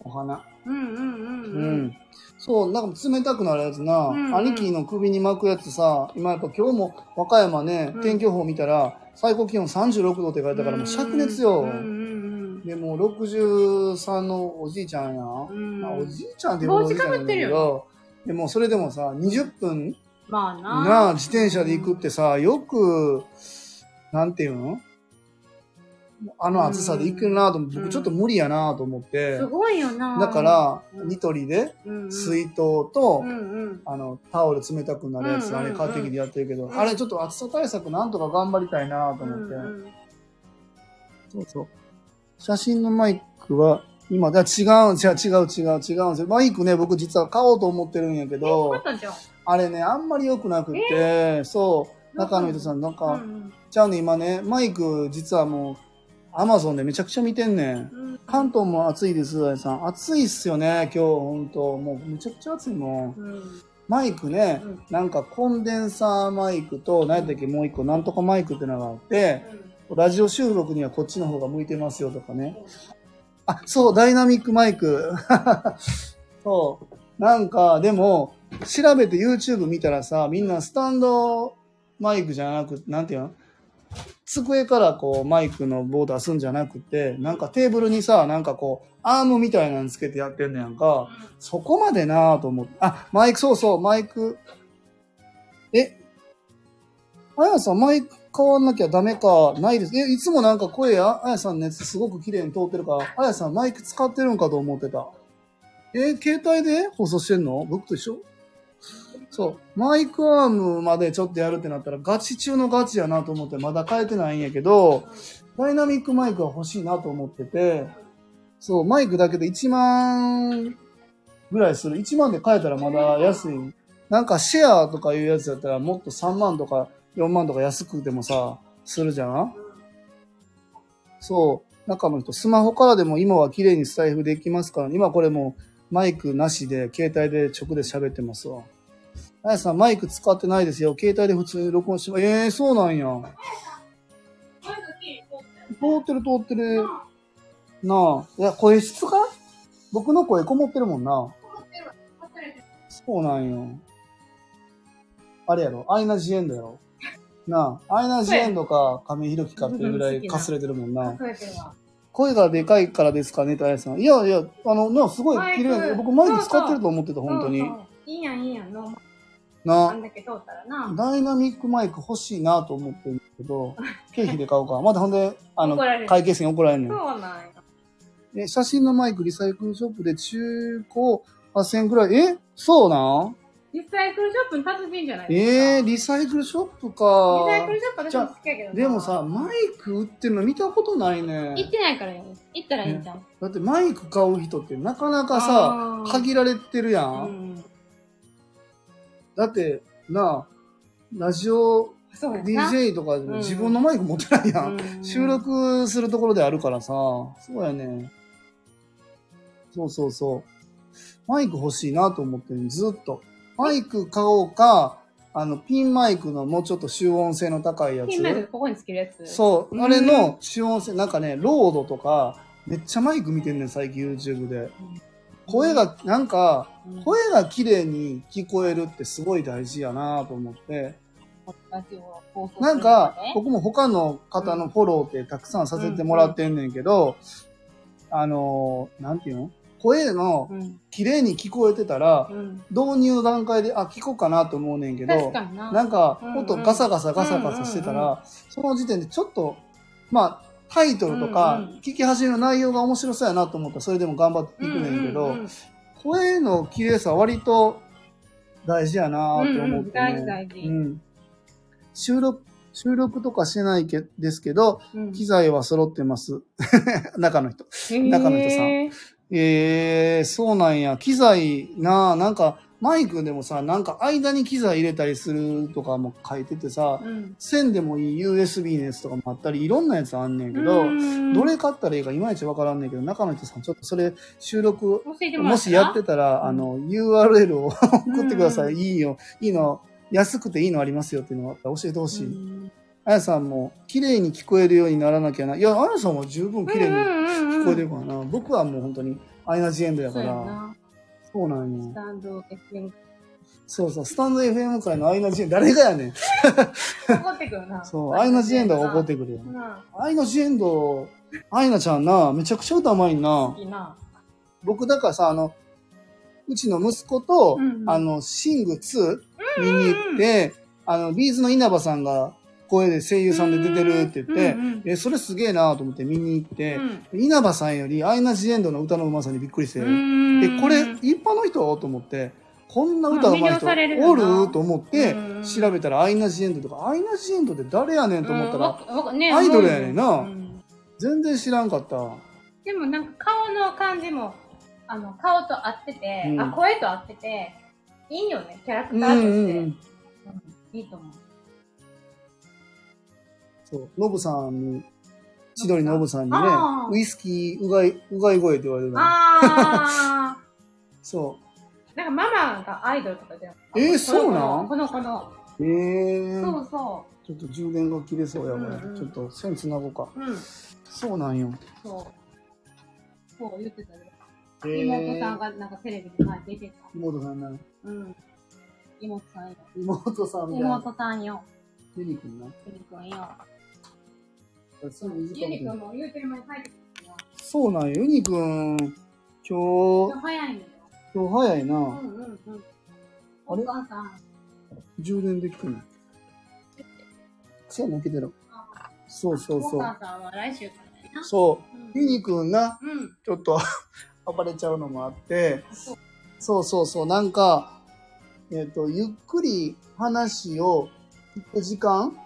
お花。うんうんうんううん。ん。そう、なんか冷たくなるやつな、うんうん兄貴の首に巻くやつさ、今やっぱ今日も和歌山ね、うん天気予報見たら、最高気温36度って書いてたからもう灼熱よ。うんうんで、もう63のおじいちゃんや。うん。まあ、うん。おじいちゃんっていうおじいちゃんなんだけど、でもそれでもさ、20分まあな。なあ、自転車で行くってさ、よく、なんていうの？あの暑さで行くなとうん僕ちょっと無理やなと思ってす、ごいよな。だから、うんニトリでうんうん、水筒とう、んうん。あの、タオル冷たくなるやつ、うんうんうんあれ買ってきてやってるけど、うんあれちょっと暑さ対策なんとか頑張りたいなと思って、うんうんそうそう。写真のマイクは、今、だ違うん、違う違う違う違うんですよ。マイクね、僕実は買おうと思ってるんやけど。あれね、あんまり良くなくって、そう、中の人さん、なんうか、んじゃあね、今ね、マイク、実はもう、アマゾンでめちゃくちゃ見てんねん。うん。関東も暑いです、あやさん。暑いっすよね、今日、ほんと。もう、めちゃくちゃ暑いもん。うん。マイクね、うんなんかコンデンサーマイクと、何やったっけ、もう一個、なんとかマイクってのがあって、ラジオ収録にはこっちの方が向いてますよとかね。あ、そう、ダイナミックマイク。そう。なんか、でも、調べて YouTube 見たらさ、みんなスタンドマイクじゃなく、なんていうの？机からこうマイクの棒出すんじゃなくて、なんかテーブルにさ、なんかこう、アームみたいなのつけてやってんねやんか。そこまでなぁと思って。あ、マイク、そうそう、マイク。え？あやさん、マイク変わんなきゃダメか、ないです。え、いつもなんか声あ、あやさんのやつすごく綺麗に通ってるから、あやさんマイク使ってるんかと思ってた。え、携帯で？放送してんの？僕と一緒？そう。マイクアームまでちょっとやるってなったらガチ中のガチやなと思ってまだ変えてないんやけど、ダイナミックマイクは欲しいなと思ってて、そう、マイクだけで1万ぐらいする。1万で買えたらまだ安い。なんかシェアとかいうやつやったらもっと3万とか4万とか安くてもさ、するじゃん？そう。中の人、スマホからでも今は綺麗にスタイフできますから、今これもうマイクなしで携帯で直で喋ってますわ。あやさん、マイク使ってないですよ。携帯で普通に録音してます。ええー、そうなんや。通ってる通ってる。なあ。いや、声質か？僕の声こもってるもんな。そうなんよ。あれやろアイナ・ジ・エンドやろなあ。アイナ・ジ・エンドか亀井宏樹かっていうぐらいかすれてるもんな。声がでかいからですかねってあやさん。いやいや、あの、なあすごい綺麗僕マイク使ってると思ってた、本当にいいやん、いいやん。ノーマな。ダイナミックマイク欲しいなと思ってるんだけど、経費で買おうか。まだほんで、あの会計士に怒られんねんそう。なんや。え、写真のマイクリサイクルショップで中古8000円くらい。え？そうなん？リサイクルショップの達人じゃないですか。えー、リサイクルショップかリサイクルショップ私も好きやけどなでもさ、マイク売ってるの見たことないね行ってないからよ。行ったらいいんじゃん。だってマイク買う人ってなかなかさ、限られてるや。うんん。だって、なあ、ラジオ。DJ とか自分のマイク持ってないやん。うん収録するところであるからさ、そうやね。そうそうそう。マイク欲しいなと思ってるずっと。マイク買おうか、あの、ピンマイクのもうちょっと集音性の高いやピンマイクつ。ここにつけるやつ。そう、うんあれの集音性、なんかね、ロードとか、めっちゃマイク見てんねん、最近 YouTube で。声が、なんか、うん、声が綺麗に聞こえるってすごい大事やなと思って。なんか僕も他の方のフォローってたくさんさせてもらってんねんけど、あのー、なんていうの？声のうん。綺麗に聞こえてたらう、ん。導入段階で、あ、聞こうかなと思うねんけどな。なんか音ガサガサガサガサしてたら、その時点でちょっと、まあ、タイトルとか聞き始めの内容が面白そうやなと思ったら、それでも頑張っていくねんけど声の綺麗さは割と大事やなって思って、ね。うんうん。大事大事。うん。収録、収録とかしてないけですけど、うん。機材は揃ってます。中の人。中の人さんへーえー、そうなんや。機材なあなんか、マイクでもさ、なんか間に機材入れたりするとかも書いててさ、うん。線でもいい USB のやつとかもあったり、いろんなやつあんねんけど、うんどれ買ったらいいかいまいちわからんねんけど、中の人さん、ちょっとそれ収録、もしやってたら、うんあの、URL を 送ってください。うんいいよ。いいの、安くていいのありますよっていうのがあったら教えてほしい。うんあやさんも、綺麗に聞こえるようにならなきゃな。いや、あやさんは十分綺麗に聞こえてるからな。僕はもう本当に、アイナ・ジ・エンドやから。な。そうなんよス。タンド FM。そうそう、スタンド FM 界のアイナ・ジ・エンド、誰がやねん。怒ってくるな。そう、アイナ・ジ・エンドが怒ってくるよう。ん。アイナ・ジ・エンド、アイナちゃんな、めちゃくちゃ歌うまいんな。いいな。僕、だからさ、あの、うちの息子と、うんうんあの、シング2見に行って、あの、ビーズの稲葉さんが声で声優さんで出てるって言って、うんうんえ、それすげえなと思って見に行って、うん。稲葉さんよりアイナ・ジ・エンドの歌のうまさにびっくりして、うん。え、これ、一般の人？と思って、こんな歌うまい人おな。る？と思ってうん、調べたらアイナ・ジ・エンドとか、アイナ・ジ・エンドって誰やねんと思ったら、アイドルやねんな。うん。全然知らんかった。でもなんか顔の感じも、あの、顔と合ってて、うん。あ、声と合ってて、いいよね、キャラクうんターとして。いいと思う。そう、ノブさんに、千鳥ノブさんにねウイスキーうがい、うがい声って言われるの。あそー、なんかママがアイドルとかじゃん。えーそうなん？この子の。う。ええー。そうそちょっと充電が切れそうやわ、うんうんちょっと線つなごうか。う。うん。そうなんよ。そう。そう言ってたね。えー妹さんがなんかテレビで前出てた。妹さんな。うん。妹さんよ。妹さんみたいな。妹さんよ。ユニくんな。ゆりくんよ。すぐ短ゆりくんも言うてる前に入ってくるな。そうなんよ。ユニくん、今日、早いのよ。今日早いな。うんうんうん。あれ？お母さん。充電できてない。そう、抜けてる。そうそうそう。お母さんは来週からな。そう。ユニくんな、うん。ちょっと 暴れちゃうのもあって、そうそうそう、なんか、えっ、ーと、ゆっくり話を聞く時間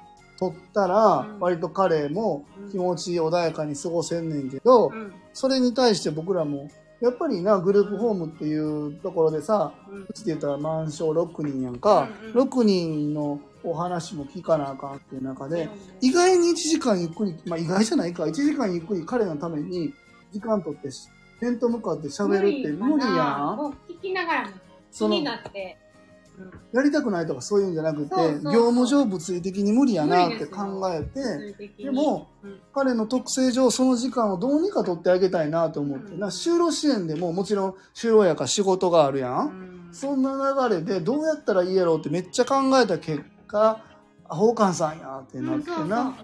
取ったら、うん。割と彼も気持ち穏やかに過ごせんねんけど、うん。それに対して僕らも、やっぱりな、グループホームっていうところでさ、うちで言ったら満床6人やんか、うんうん。6人のお話も聞かなあかんっていう中で、意外に1時間ゆっくり、まあ意外じゃないか、1時間ゆっくり彼のために時間取ってし、面と向かって喋るって無理やん。聞きながらも気になって。やりたくないとかそういうんじゃなくて、業務上物理的に無理やなって考えて、ででも、うん。彼の特性上その時間をどうにか取ってあげたいなと思って、うん。な就労支援でももちろん就労やから仕事があるやん。うん。そんな流れでどうやったらいいやろうってめっちゃ考えた結果、あ、ホーカンさんやってなってな。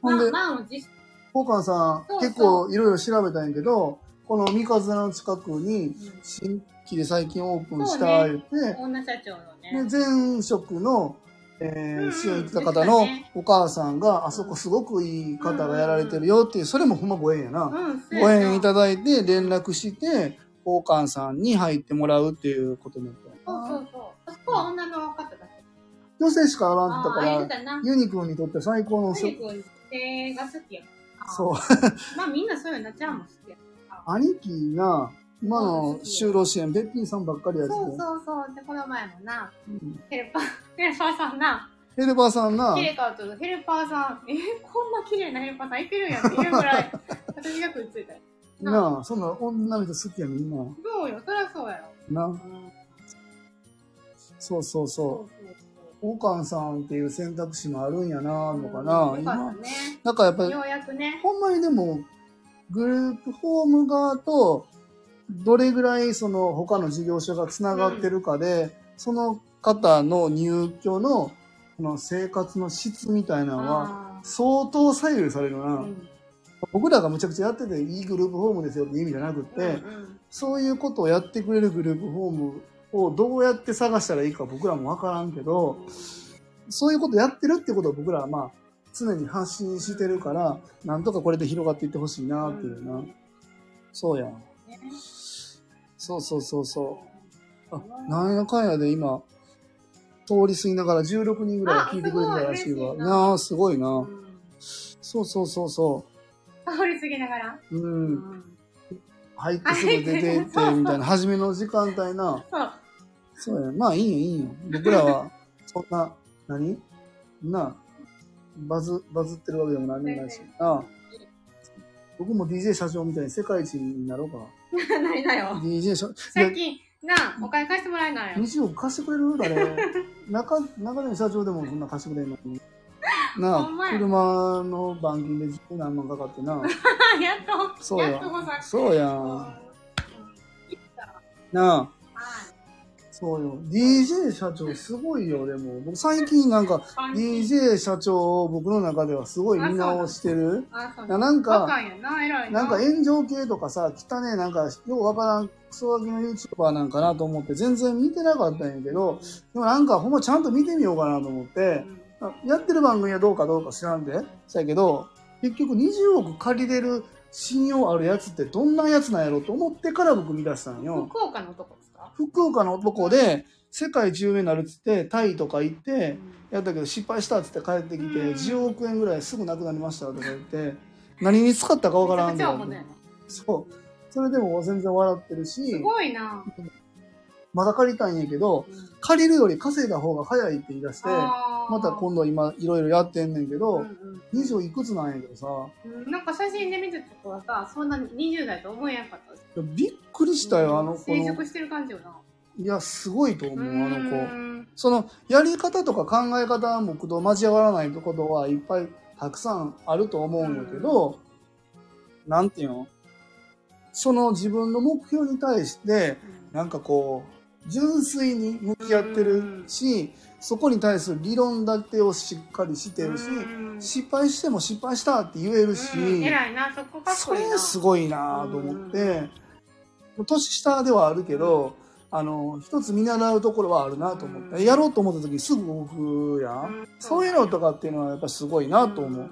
ほんでまあ、満を持してホーカンさん結構いろいろ調べたんやけど、この三日面の近くに新規で最近オープンした言って、女社長のね。で前職の、えー、支援行ってた方のお母さんが、あそこすごくいい方がやられてるよっていう、それもほんまご縁やな。うん、ご縁いただいて連絡して、ホーカンさんに入ってもらうっていうことになったなそうそうそう。あそこは女の方だけ。女性しかおらんってああ、言ったから、ユニくんにとって最高のユニ君手が好きや。そう。まあみんなそういうのちゃんも好きや。兄貴な、今の就労支援、べっぴんさんばっかりやっててそうそうそう。で、この前もな、うんヘルパー、ヘルパーさんな、ヘルパーさんな綺、麗かとヘルパーさん、えこんな綺麗なヘルパーさんいてるんやっていうぐらい、私が食いついたよ。なあ、そんな女の人好きやみんな。そうよ、そりゃそうやろ。なう、んそうそうそそう。オカンさんっていう選択肢もあるんやなのかな、よか今ね。なんかやっぱりようやくね。ほんまにでも、グループホーム側と、どれぐらいその他の事業所がつながってるかで、その方の入居のこの生活の質みたいなのはあ相当左右されるな。ーうん僕らがむちゃくちゃやってていいグループホームですよって意味じゃなくって、うんうんそういうことをやってくれるグループホームをどうやって探したらいいか僕らもわからんけど、そういうことやってるってことを僕らはまあ常に発信してるから、なんとかこれで広がっていってほしいなっていうな。そうやん。ねそうそうそうそう。あ、なんやかんやで今、通り過ぎながら16人ぐらい聞いてくれてたらしいわ。ななあ、すごいな。うんそうそうそうそ通り過ぎながら？う。う。うんん入ってすぐ出て行って、みたいな、初めの時間帯な。そう。そうや。まあいいよ、いいよ。僕らは、そんな、何？なあ、バズ、バズってるわけでも何でもないし。なあ。僕も DJ 社長みたいに世界一になろうか。何だよ。DJ 最、近、なあ、お金貸してもらえないよ。日曜貸してくれる？誰？中、中根社長でもそんな貸してくれんの？に。なあ、ほんまや車の板金で十何万かかってな。やっと、そうややっとござそうや。なあ、はいそうよ。DJ 社長すごいよ、でも。僕最近なんか、DJ 社長を僕の中ではすごい見直してる。あ、なんかな、んか炎上系とかさ、汚ねなんか、ようわからん、クソガキの YouTuber なんかなと思って全然見てなかったんやけど、でもなんかほんまちゃんと見てみようかなと思って、やってる番組はどうかどうか知らんで。そうやけど、結局20億借りれる信用あるやつってどんなやつなんやろと思ってから僕見出したんよ。福岡の男ですか福岡の男で、世界一有名になるっつって、タイとか行って、やったけど失敗したっつって帰ってきて、うん。10億円ぐらいすぐなくなりましたとか言って、何に使ったかわからんめちゃとかくちゃおもね。そう。それでも全然笑ってるし。す、ごいな。まだ借りたいんやけど、借りるより稼いだ方が早いって言い出して、また今度今いろいろやってんねんけうど、んうん。20いくつなんやけどさ、うん。なんか写真で見たとこはさ、そんな20代と思えなかった。いやびっくりしたよ、あの子の。成熟してる感じよな。いや、すごいと思う、あの子。のその、やり方とか考え方は僕と交わらないことはいっぱいたくさんあると思うんやけど、なんていうの？その自分の目標に対して、なんかこう、純粋に向き合ってるし、そこに対する理論立てをしっかりしてるし、失敗しても失敗したって言えるし、偉いな、そこかっそ。れすごいなと思って、年下ではあるけど、あの、一つ見習うところはあるなと思って、うん。やろうと思った時にすぐ動くやん。そういうのとかっていうのはやっぱすごいなと思う。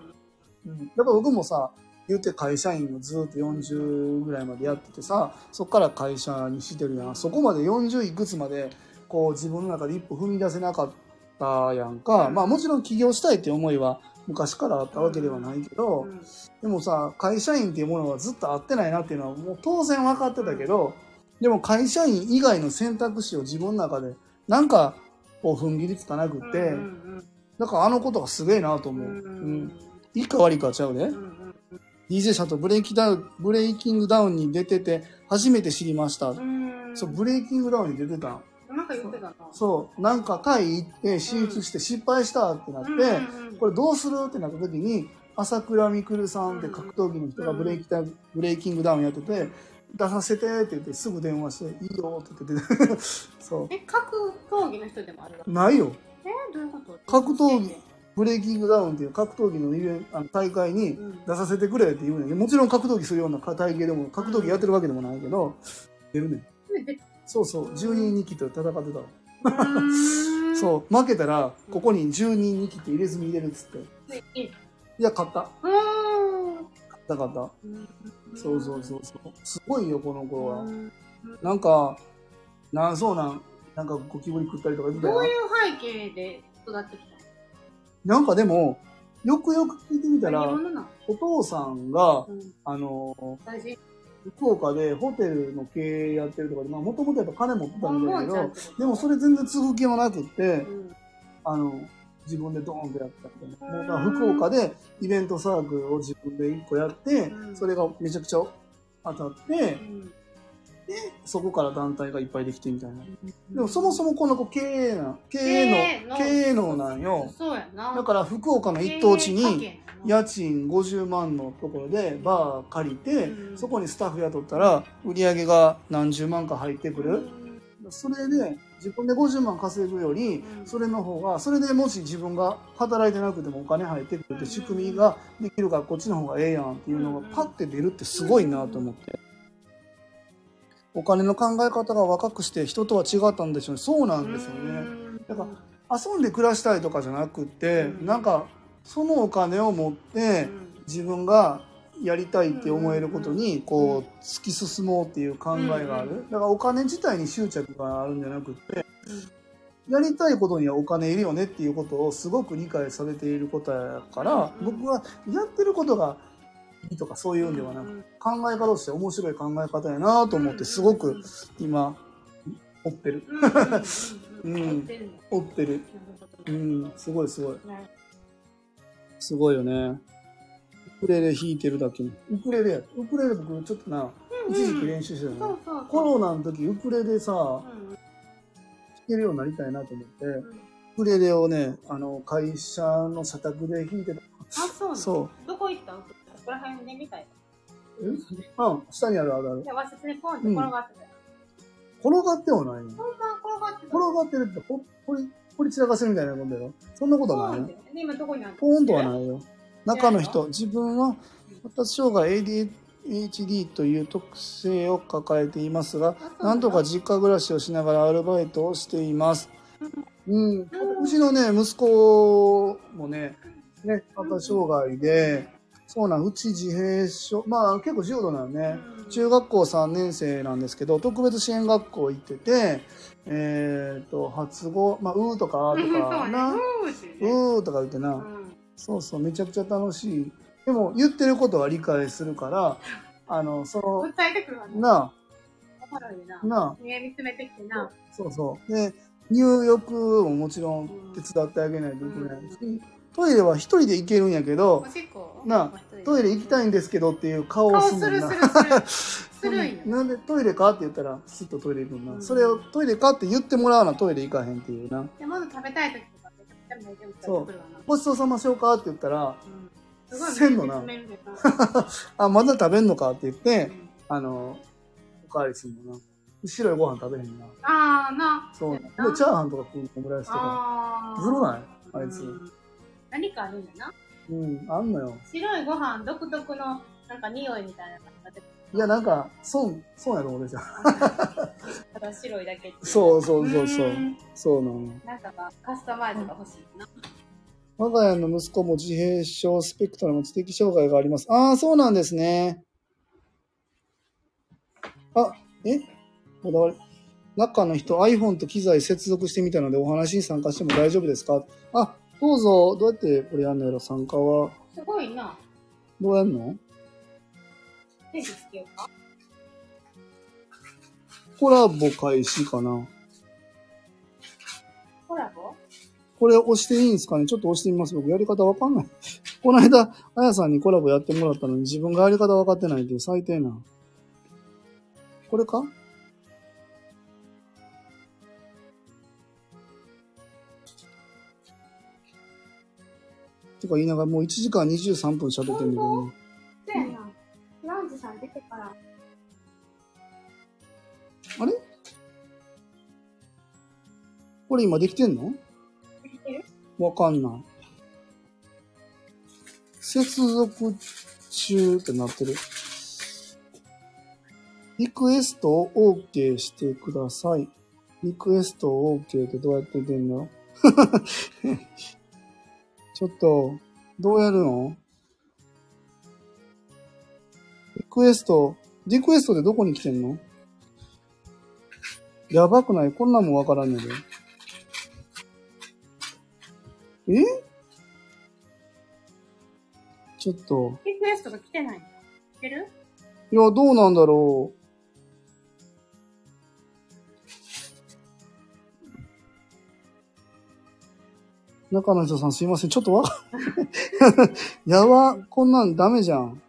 うん、やっぱ僕もさ、言うて会社員をずっと40ぐらいまでやっててさ、そこから会社にしてるやん。そこまで40いくつまで、こう自分の中で一歩踏み出せなかったやんか。うんまあもちろん起業したいっていう思いは昔からあったわけではないけど、うんでもさ、会社員っていうものはずっと合ってないなっていうのはもう当然分かってたけど、でも会社員以外の選択肢を自分の中でなんかこう踏ん切りつかなくって、だからあのことがすげえなと思う。うんうん。いいか悪いかはちゃうで。うんうん DJ 社とブレイキダウン、 BreakingDown に出てて初めて知りました。うんそう、ブレイキングダウンに出てたん。なんか言ってたな。そう、なんかタイ行って進出して失敗したってなって、うんうんうんこれどうするってなった時に、朝倉未来さんって格闘技の人がブレイキダウン BreakingDown やってて、出させてって言ってすぐ電話して、いいよって言ってて、そ え、格闘技の人でもある。ないよ。え、どういうこと？格闘技、ブレイキングダウンっていう格闘技のイベントあの大会にうん出させてくれって言うねん。もちろん格闘技するような体型でも、格闘技やってるわけでもないけど、出るねん。でそうそう、10人2期と戦ってたわ。そう、負けたら、ここに10人2期って入れずに入れるっつって。でいや、勝った。うーん勝った勝った。うんそうそうそうそう。すごいよ、この子は。うんなんか、なんそうなん、なんかゴキブリ食ったりとか言ってたよどういう背景で育ってきなんかでも、よくよく聞いてみたら、お父さんが、うん。あの。福岡でホテルの経営やってるとかで、まあもともとやっぱ金持ってたんだけどでもそれ全然継ぐ気はなくってう、ん。あの、自分でドーンとやったみたいな。もうだからうん福岡でイベントサークルを自分で一個やってう、ん。それがめちゃくちゃ当たってう、んそこから団体がいっぱいできてみたいな。でもそもそもこの子経営な、経営の、経営能なんよ。そうやな。だから福岡の一等地に、に家賃50万のところでバー借りて、うんそこにスタッフ雇ったら売り上げが何十万か入ってくる、それで自分で50万稼ぐよりうんそれの方がそれでもし自分が働いてなくてもお金入ってくるって仕組みができるからこっちの方がええやんっていうのがパッて出るってすごいなと思って。お金の考え方が若くして人とは違ったんでしょうね。そうなんですよね。だから遊んで暮らしたいとかじゃなくって、うん。なんかそのお金を持って自分がやりたいって思えることにこう突き進もうっていう考えがある。だからお金自体に執着があるんじゃなくってやりたいことにはお金いるよねっていうことをすごく理解されていることやからうん。僕はやってることがいいとかそういうんではなく考え方として面白い考え方やなと思ってすごく今追ってる。うん。うん。追ってる。うん。すごいすごい。すごいよね。ウクレレ弾いてるだけ。に。ウクレレや。ウクレレ僕ちょっとな、うん一時期練習してたの。そうそうコロナの時ウクレレさ、弾うんけるようになりたいなと思って、うん。ウクレレをね、あの、会社の社宅で弾いてた。あ、そうなの。そう。どこ行ったのここら辺で見たい。うん、下にあるあるある。で、和室にポンって転がってたよ。転がってはないの？ほんま転がってた。転がってるってほ、ほり、ほり散らかしてるみたいなもんだよ。そんなことはない？よ。ポンって。で、今どこにあるの？ポーンとはないよ。中の人、自分は発達障害 ADHD という特性を抱えていますが、なんとか実家暮らしをしながらアルバイトをしています。うん。うちのね、息子もね、ね、発達障害で、そうなん、うち自閉症、まあ結構重度なのね。中学校3年生なんですけど、特別支援学校行ってて、えっ、と、発語、まあ、うーとかあーとか、な、ううーとか言ってな、ん。そうそう、めちゃくちゃ楽しい。でも、言ってることは理解するから、あの、その、訴えてくるわね。なあ、。な目見つめてきてなあ。、そうそう。で、入浴ももちろん手伝ってあげないといけないし、トイレは一人で行けるんやけどなトイレ行きたいんですけどっていう顔を顔するするする。する んよ。なんでトイレかって言ったら、スッとトイレ行くんな。うんそれをトイレかって言ってもらわなトイレ行かへんっていうな。で、まず食べたい時とかめちゃくちゃ目で訴えてくるわな。ごちそうさましようかって言ったら、うんせんのな あ、まだ食べんのかって言っうて、んあの、おかわりするのな。白いご飯食べへんな。あーな。そう。チャーハンとか食うオムライスとか。ずるない？あいつうん何かあるんだな。うん、あんのよ。白いご飯独特のなんか匂いみたいなのがいや、なんか、損、損やと思うでしょ。ただ白いだけっていそうそうそうそうそうなの。なんかがカスタマイズが欲しいな。我が家の息子も自閉症スペクトラム知的障害があります。ああ、そうなんですね。あ、え？こだわり。中の人、iPhone と機材接続してみたのでお話に参加しても大丈夫ですか？あ、どうぞ。どうやってこれやんのやろ参加は。すごいな。どうやんの？手つけようか。コラボ開始かなコラボ？これ押していいんですかね？ちょっと押してみます。僕やり方わかんない。この間、あやさんにコラボやってもらったのに自分がやり方わかってないっていう最低な。これか？とか言いながらもう1時間23分喋ってんだけどね。そうやな。ランジさん出てから。あれ？これ今できてんの？できてるわかんない。接続中ってなってる。リクエストを OK してください。リクエストを OK ってどうやって出んの？ちょっと、どうやるの？リクエスト、リクエストでどこに来てんの？やばくない？こんなんもわからんねんで。え？ちょっと、リクエストが来てないの？来てる？いや、どうなんだろう。中の人さんすいません。ちょっとわか、やば、こんなんダメじゃん。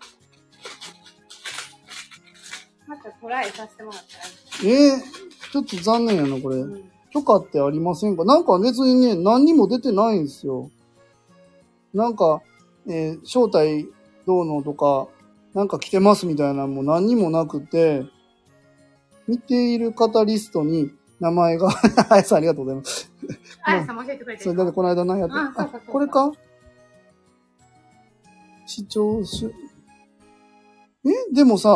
またトライさせてもらったらえー、ちょっと残念やな、これ。いい。うん。許可ってありませんか？なんか別にね、何にも出てないんですよ。なんか、えー招待どうのとか、なんか来てますみたいなのも何にもなくて、見ている方リストに名前が、あやさんありがとうございます。あやさんも教えてくれてるそれだってこの間何やって？あそうかそうか。これか？視聴者、え？でもさ、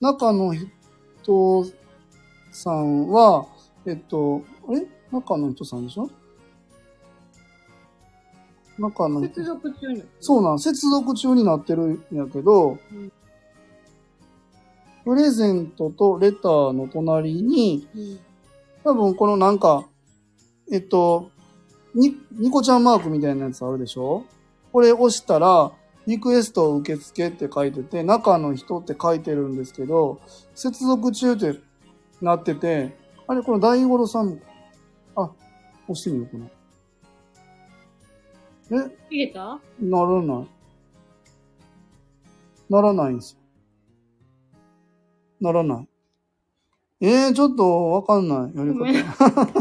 中の人さんは、えっと、あれ？中の人さんでしょ？中の人。接。続中に。そうなん、接続中になってるんやけど、うん。プレゼントとレターの隣に、うん。多分このなんか、えっと、に、ニコちゃんマークみたいなやつあるでしょ？これ押したら、リクエスト受付って書いてて、中の人って書いてるんですけど、接続中ってなってて、あれこの大五郎さん、あ、押してみようかな。え、入れた？ならない。ならないんですよ。ならない。えー、ちょっとわかんない。やり方。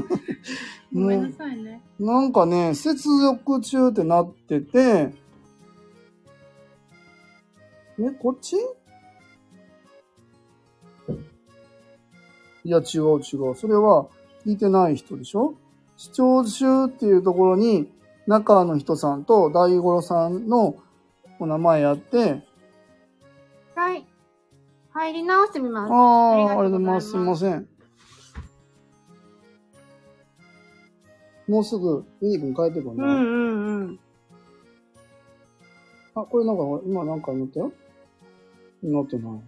ごめんもなさいね。う、なんかね、接続中ってなってて、え、こっち？いや、違う違う。それは聞いてない人でしょ？視聴中っていうところに、中の人さんと大五郎さんのお名前あって、はい。入り直してみます。ああ、ありがとうございま。すすみません。もうすぐ、ユニ君帰ってくるな。うんうんうん。あ、これなんか、今なんか載ったよ載ってない。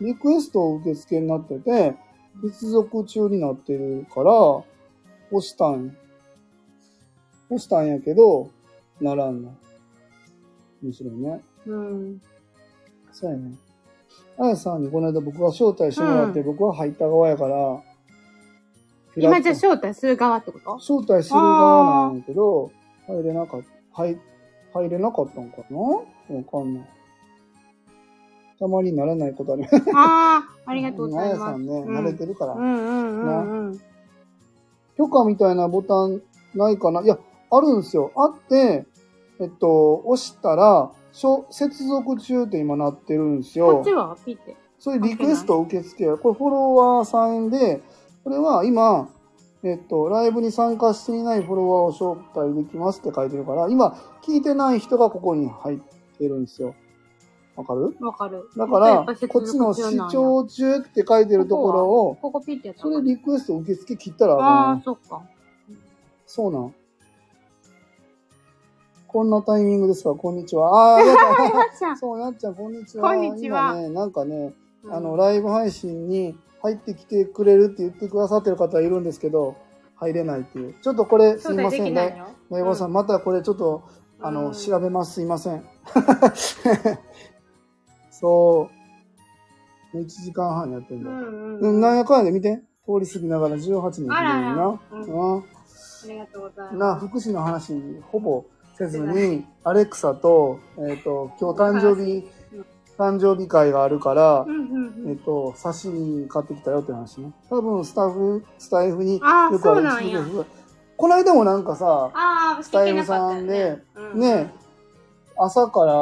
リクエスト受付になってて、接続中になってるから、押したんや。押したんやけど、ならんの。面白いね。うん。そうやね。あやさんにこの間僕が招待してもらって、僕は入った側やから、今じゃ招待する側ってこと？と招待する側なんやけど、入れなかった、入、入れなかったんかな？わかんない。たまにならないことあります。ああ、ありがとうございます。あやさんね、うん慣れてるから。うんうんうんうん。許可みたいなボタンないかな？いや、あるんですよ。あって、えっと、押したら、しょ接続中って今なってるんですよ。こっちは？ピッて。そういうリクエスト受付や。これフォロワーさんで、これは今、えっと、ライブに参加していないフォロワーを招待できますって書いてるから、今、聞いてない人がここに入ってるんですよ。わかる？わかる。だから、こっちの視聴中って書いてるところを、ここピッてやったそれリクエスト受付切ったらああそっか。そうなん。こんなタイミングですか？こんにちは。ああ。やっちゃん。そう、やっちゃん、こんにちは。こんにちは今ね、なんかね、あの、うんライブ配信に入ってきてくれるって言ってくださってる方いるんですけど、入れないっていう。ちょっとこれ、すい招ませんね。大悟さん、またこれちょっと、あの、うん調べます。すいません。そう。1時間半やってんだ。うんうん。なんやかんやで見て。通り過ぎながら18人あららな。うんうんありがとうございな、ます。福祉の話、ほぼせずに、アレクサと、えっ、と、今日誕生日うん、誕生日会があるからえっ、うん。と、刺身買ってきたよって話ね。多分、スタッフ、スタイフに、よくあるそうなんや。この間もなんかさ、スタイフさんで、ね、朝から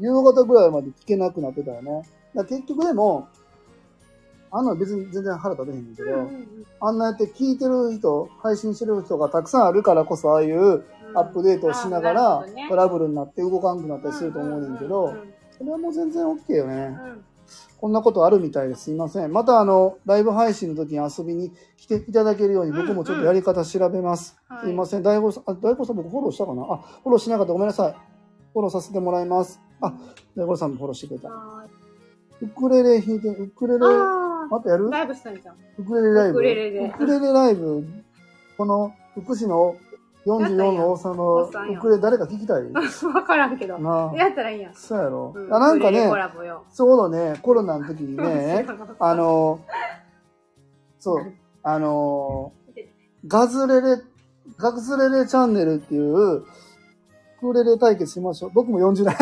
夕方ぐらいまで聞けなくなってたよね。だ結局でも、あんなの別に全然腹立てへんけど、あんなやって聞いてる人、配信してる人がたくさんあるからこそ、ああいうアップデートをしながらトラブルになって動かんくなったりすると思うねんけどうんうん、それはもう全然 OK よね。うんうんこんなことあるみたいですいません。またあの、ライブ配信の時に遊びに来ていただけるように僕もちょっとやり方調べます。はいすいません。大悟さん、あ、大悟さん僕フォローしたかな？あ、フォローしなかった。ごめんなさい。フォローさせてもらいます。あ、大悟さんもフォローしてくれた。はウクレレ弾いて、ウクレレ、あまたやる？ーライブしたんじゃん。ウクレレライブ？ウクレレでウクレレライブ、この福祉の44の王様のやったんやウクレレ誰か聞きたい？わからんけど。なあ。やったらいいやん。そうやろ。うあなんかね。ちょうどね、コロナの時にね、あの、そう、あの、ガズレレ、ガズレレチャンネルっていうクレレ対決しましょう。僕も40代。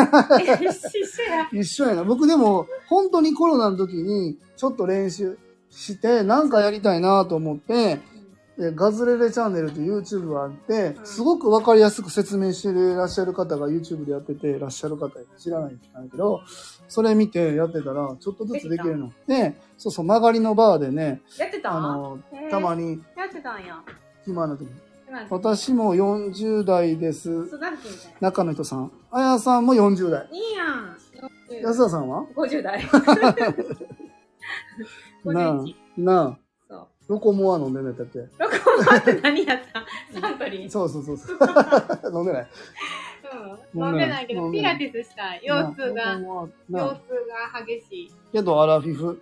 一緒や。一緒やな。僕でも、本当にコロナの時に、ちょっと練習して、なんかやりたいなと思って、でガズレレチャンネルという YouTube があってう、んすごくわかりやすく説明してらっしゃる方が YouTube でやってて、らっしゃる方知らないんだけど、それ見てやってたら、ちょっとずつできるの。で、そうそう、曲がりのバーでね、やってたあの、たまにやってたんや。暇な時。なんか私も40代です。中の人さん。あやさんも40代。な。いいやん。安田さんは？50代。なあ51。、なあ。ロコモア飲んでんのやったっけ？ロコモアって何やった？サントリー。そうそうそうそう。飲んでない。うん。飲んでないけど、ピラティスしたい。腰痛が、腰痛が激しい。けど、アラフィフ。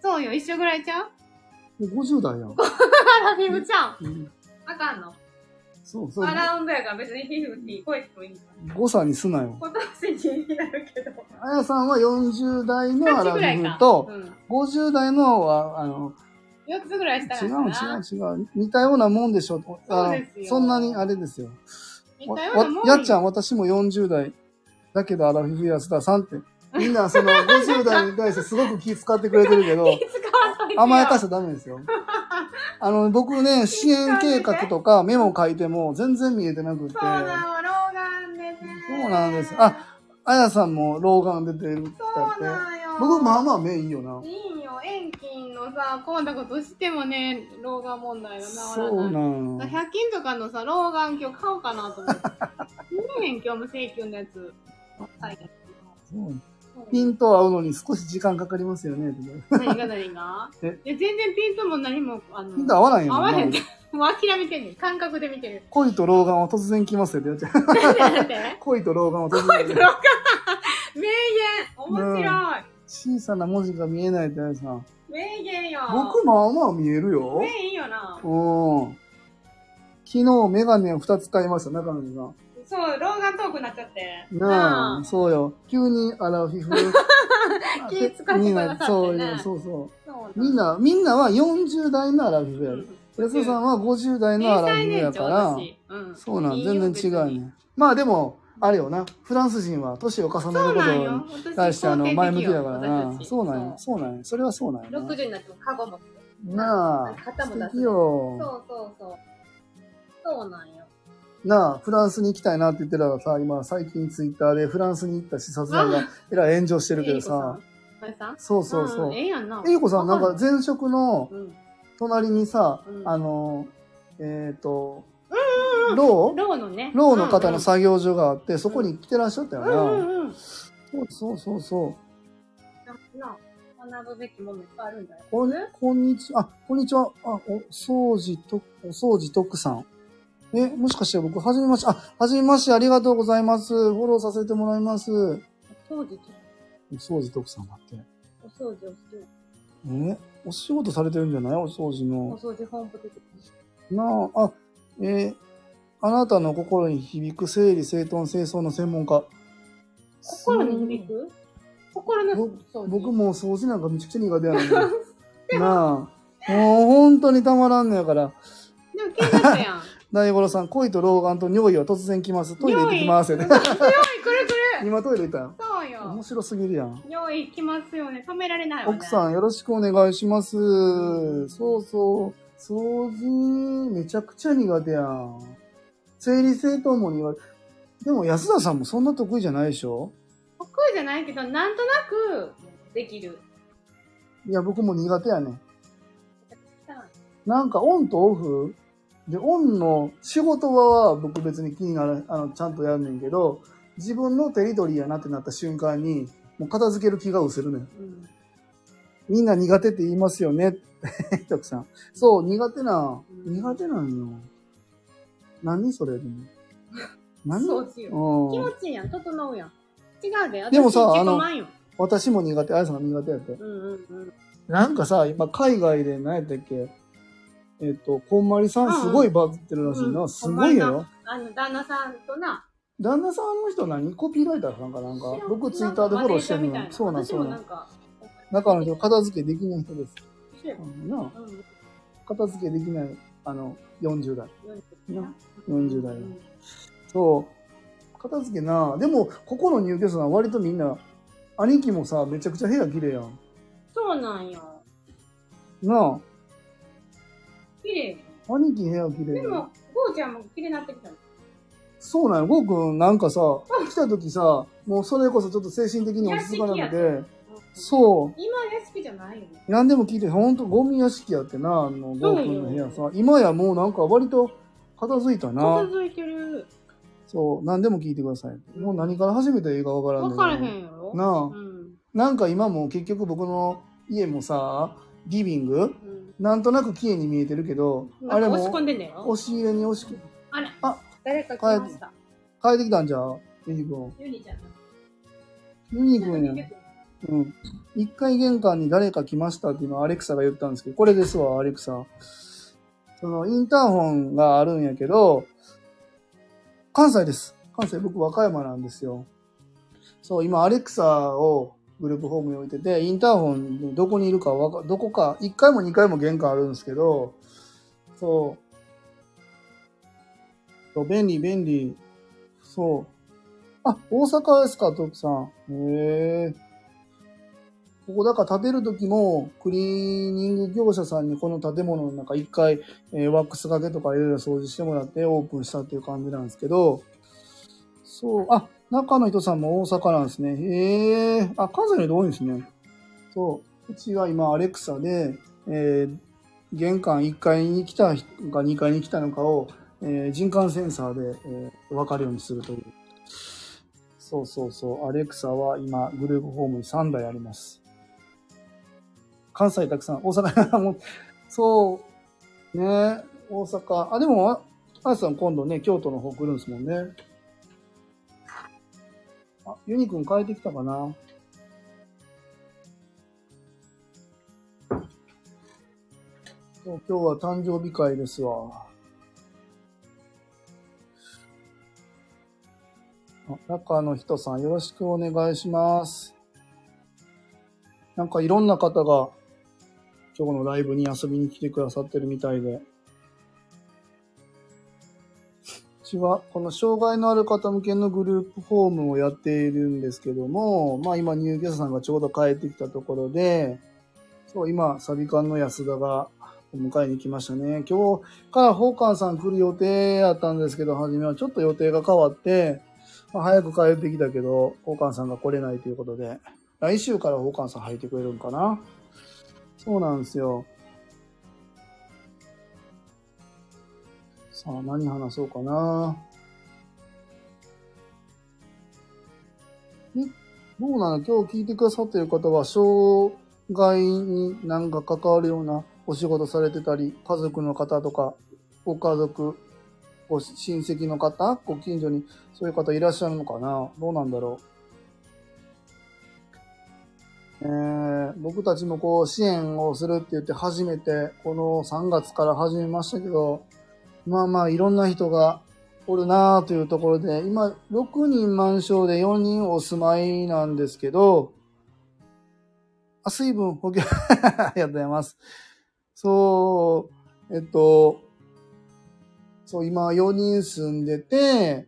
そうよ、一緒ぐらいちゃう？50代やん。アラフィフちゃん。うんあかんの？そうそう。アラウンドやから別にフィフティ超えてもいい。誤差にすなよ。今年気になるけど。あやさんは40代のア8ラフ。ィフと、うん。50代のは、あの、4つぐらいした違う。違う違う。似たようなもんでしょ。あそうですよそんなにあれですよ。似たようわなもんやっちゃん、私も40代。だけど、アラフィフ安田さんって。みんな、その、50代に対してすごく気遣ってくれてるけど、甘やかしちゃダメですよ。あの、僕ね、支援計画とかメモ書いても全然見えてなくって。そうなの、老眼でね。そうなんです。あ、あやさんも老眼出てるってそう言って。なんよ。僕、まあまあ目いいよな。いいよ、遠近のさ、こんなことしてもね、老眼問題が治らない。そうなん百均とかのさ、老眼鏡買おうかなと思って。見えへん、今日も請求のやつ。はい。ピント合うのに少し時間かかりますよね。何が何がえいや全然ピントも何も、あの、ピント合わないよ合わへん。もう諦めてんねん。感覚で見てる。恋と老眼は突然来ますよってやっちゃう。恋と老眼は突然来老眼名言面白い、小さな文字が見えないってやつさ。名言よ僕まあまあ見えるよ。名言よなうん。昨日メガネを2つ買いました、中野にが。そう、老眼遠くなっちゃって。なあ、そうよ。急にアラフィフ。気使ってくださってねみんな、そうよ、そうそう。そうみんな、みんなは40代のアラフィフやる。安田さんは50代のアラフィフやから、うん、そうなん、全然違うね。まあでも、あれよな、フランス人は年を重ねることよに。対してあの前向きだから私な。そうなんや、そうなんや。それはそうなんやな。60になってもカゴ持って。なあ、肩も出す。素敵そよ。うそうそう。そうなんよ。なあ、フランスに行きたいなって言ってたらさ、今最近ツイッターでフランスに行った視察団がえらい炎上してるけどさ。そうそうそうん。ええやんな。えゆこさん、なんかわ前職の。隣にさ、うんあの、えっ、と、ロー？ローのね。ローの方のさ、作業所があって、そこに来てらっしゃったようんうんな。うん。そうそうそうそう。な、学ぶべきものいっぱいあるんだよ。こん、こんにちは。あ、こんにちは。あ、お掃除と、お掃除徳さん。え、もしかして僕、はじめまして、あ、はじめまして、ありがとうございます。フォローさせてもらいます。お当時と掃除徳さんだって。お掃除をする。え、お仕事されてるんじゃない？お掃除おの。掃除本部的に。なあ、あ、えーあなたの心に響く整理整頓清掃の専門家。心に響く？心の。僕もう掃除なんかめちゃくちゃ苦手やのに。なあ、もう本当にたまらんのやから。でも気になったやん。大五郎さん、恋と老眼と尿意は突然来ます。トイレ行ってきますよね。匂いくるくる。今トイレ行ったよ。そうよ面。白すぎるやん。匂いきますよね。止められないわね。奥さんよろしくお願いします。そうそう。掃除、めちゃくちゃ苦手やん。整理整頓も苦手。でも安田さんもそんな得意じゃないでしょ？得意じゃないけど、なんとなくできる。いや、僕も苦手やねなんかオンとオフ？で、オンの仕事場は僕別に気になる、あの、ちゃんとやんねんけど、自分のテリトリーやなってなった瞬間に、もう片付ける気が失せるねん。うん。みんな苦手って言いますよね。たくさん。そう、苦手な、うん苦手なんよ。何それでも。何？掃除よ。気持うん。ちいいやん。整うやん。違うで。でもさ私あの私も苦手、あやさんが苦手やって。うんうんうん。なんかさ、今海外で何やったっけ？えっ、と、こんまりさんすごいバズってるらしいな。うんすごいやろあの、旦那さんとな。旦那さんの人何？コピーライターさんかなんか僕ツイッターでフォローしてるのそうなん私そうなん。中の人片付けできない人です、一緒やうんなうん。片付けできないあの40代40な40代うんそう片付けな。でも、ここの入居者さんは割とみんな、兄貴もさ、めちゃくちゃ部屋綺麗やん。そうなんよ。な綺麗。あ、兄貴部屋綺麗。でも、ゴーちゃんも綺麗になってきたの。そうなんよ。ゴーくんなんかさ、来た時さ、もうそれこそちょっと精神的に落ち着かなくて、そう。今屋敷じゃないよね。何でも聞いて、ほんとゴミ屋敷やってな、あの、ゴーくんの部屋さ。今やもうなんか割と片付いた片な。付いてる。そう、何でも聞いてください。もう何から始めたらいいかわからんねん分からへんやろ？なあうん。なんか今も結局僕の家もさ、リビングうん。なんとなく綺麗に見えてるけど、あれなんか押し込もんでんだよ。押し入れに押し込あれあ誰か来ました。変えてきたんじゃう？ユニくん。ユニちゃん。ユニくんやん。うん。一回玄関に誰か来ましたっていうのはアレクサが言ったんですけど、これですわ、アレクサ。その、インターホンがあるんやけど、関西です。関西、僕和歌山なんですよ。そう、今アレクサをグループホームに置いてて、インターホンでどこにいるかか、どこか、1回も2回も玄関あるんですけど、そう。そう便利、便利。そう。あ、大阪ですか、徳さん。へえ。ここだから建てる時も、クリーニング業者さんにこの建物の中一回、えーワックス掛けとかいろいろ掃除してもらってオープンしたっていう感じなんですけど、そう、あ、中の人さんも大阪なんですね。へえ、あ、関西の人多いんですね。そう、うちは今アレクサで、えー玄関1階に来た人か2階に来たのかを、えー人感センサーで、えー分かるようにするという。そうそうそう。アレクサは今、グループホームに3台あります。関西たくさん、大阪 も、そう、ね、大阪。あ、でも、ああやさん今度ね、京都の方来るんですもんね。あ、ユニくん帰ってきたかな？そう今日は誕生日会ですわ。あ中の人さんよろしくお願いします。なんかいろんな方が今日のライブに遊びに来てくださってるみたいで。うちはこの障害のある方向けのグループホームをやっているんですけども、まあ今入居者さんがちょうど帰ってきたところで、そう今サビ館の安田がお迎えに来ましたね。今日から宝冠さん来る予定やったんですけど、初めはちょっと予定が変わって、まあ、早く帰ってきたけど、宝冠さんが来れないということで、来週から宝冠さん入ってくれるんかなそうなんですよ。さあ、何話そうかな。え、どうなの？今日聞いてくださっている方は、障害になんか関わるようなお仕事されてたり、家族の方とか、ご家族、ご親戚の方、ご近所にそういう方いらっしゃるのかな？どうなんだろう？えー、僕たちもこう支援をするって言って初めて、この3月から始めましたけど、まあまあいろんな人がおるなあというところで、今6人満床で4人お住まいなんですけど、あ、水分補給、ありがとうございます。そう、えっと、そう、今4人住んでて、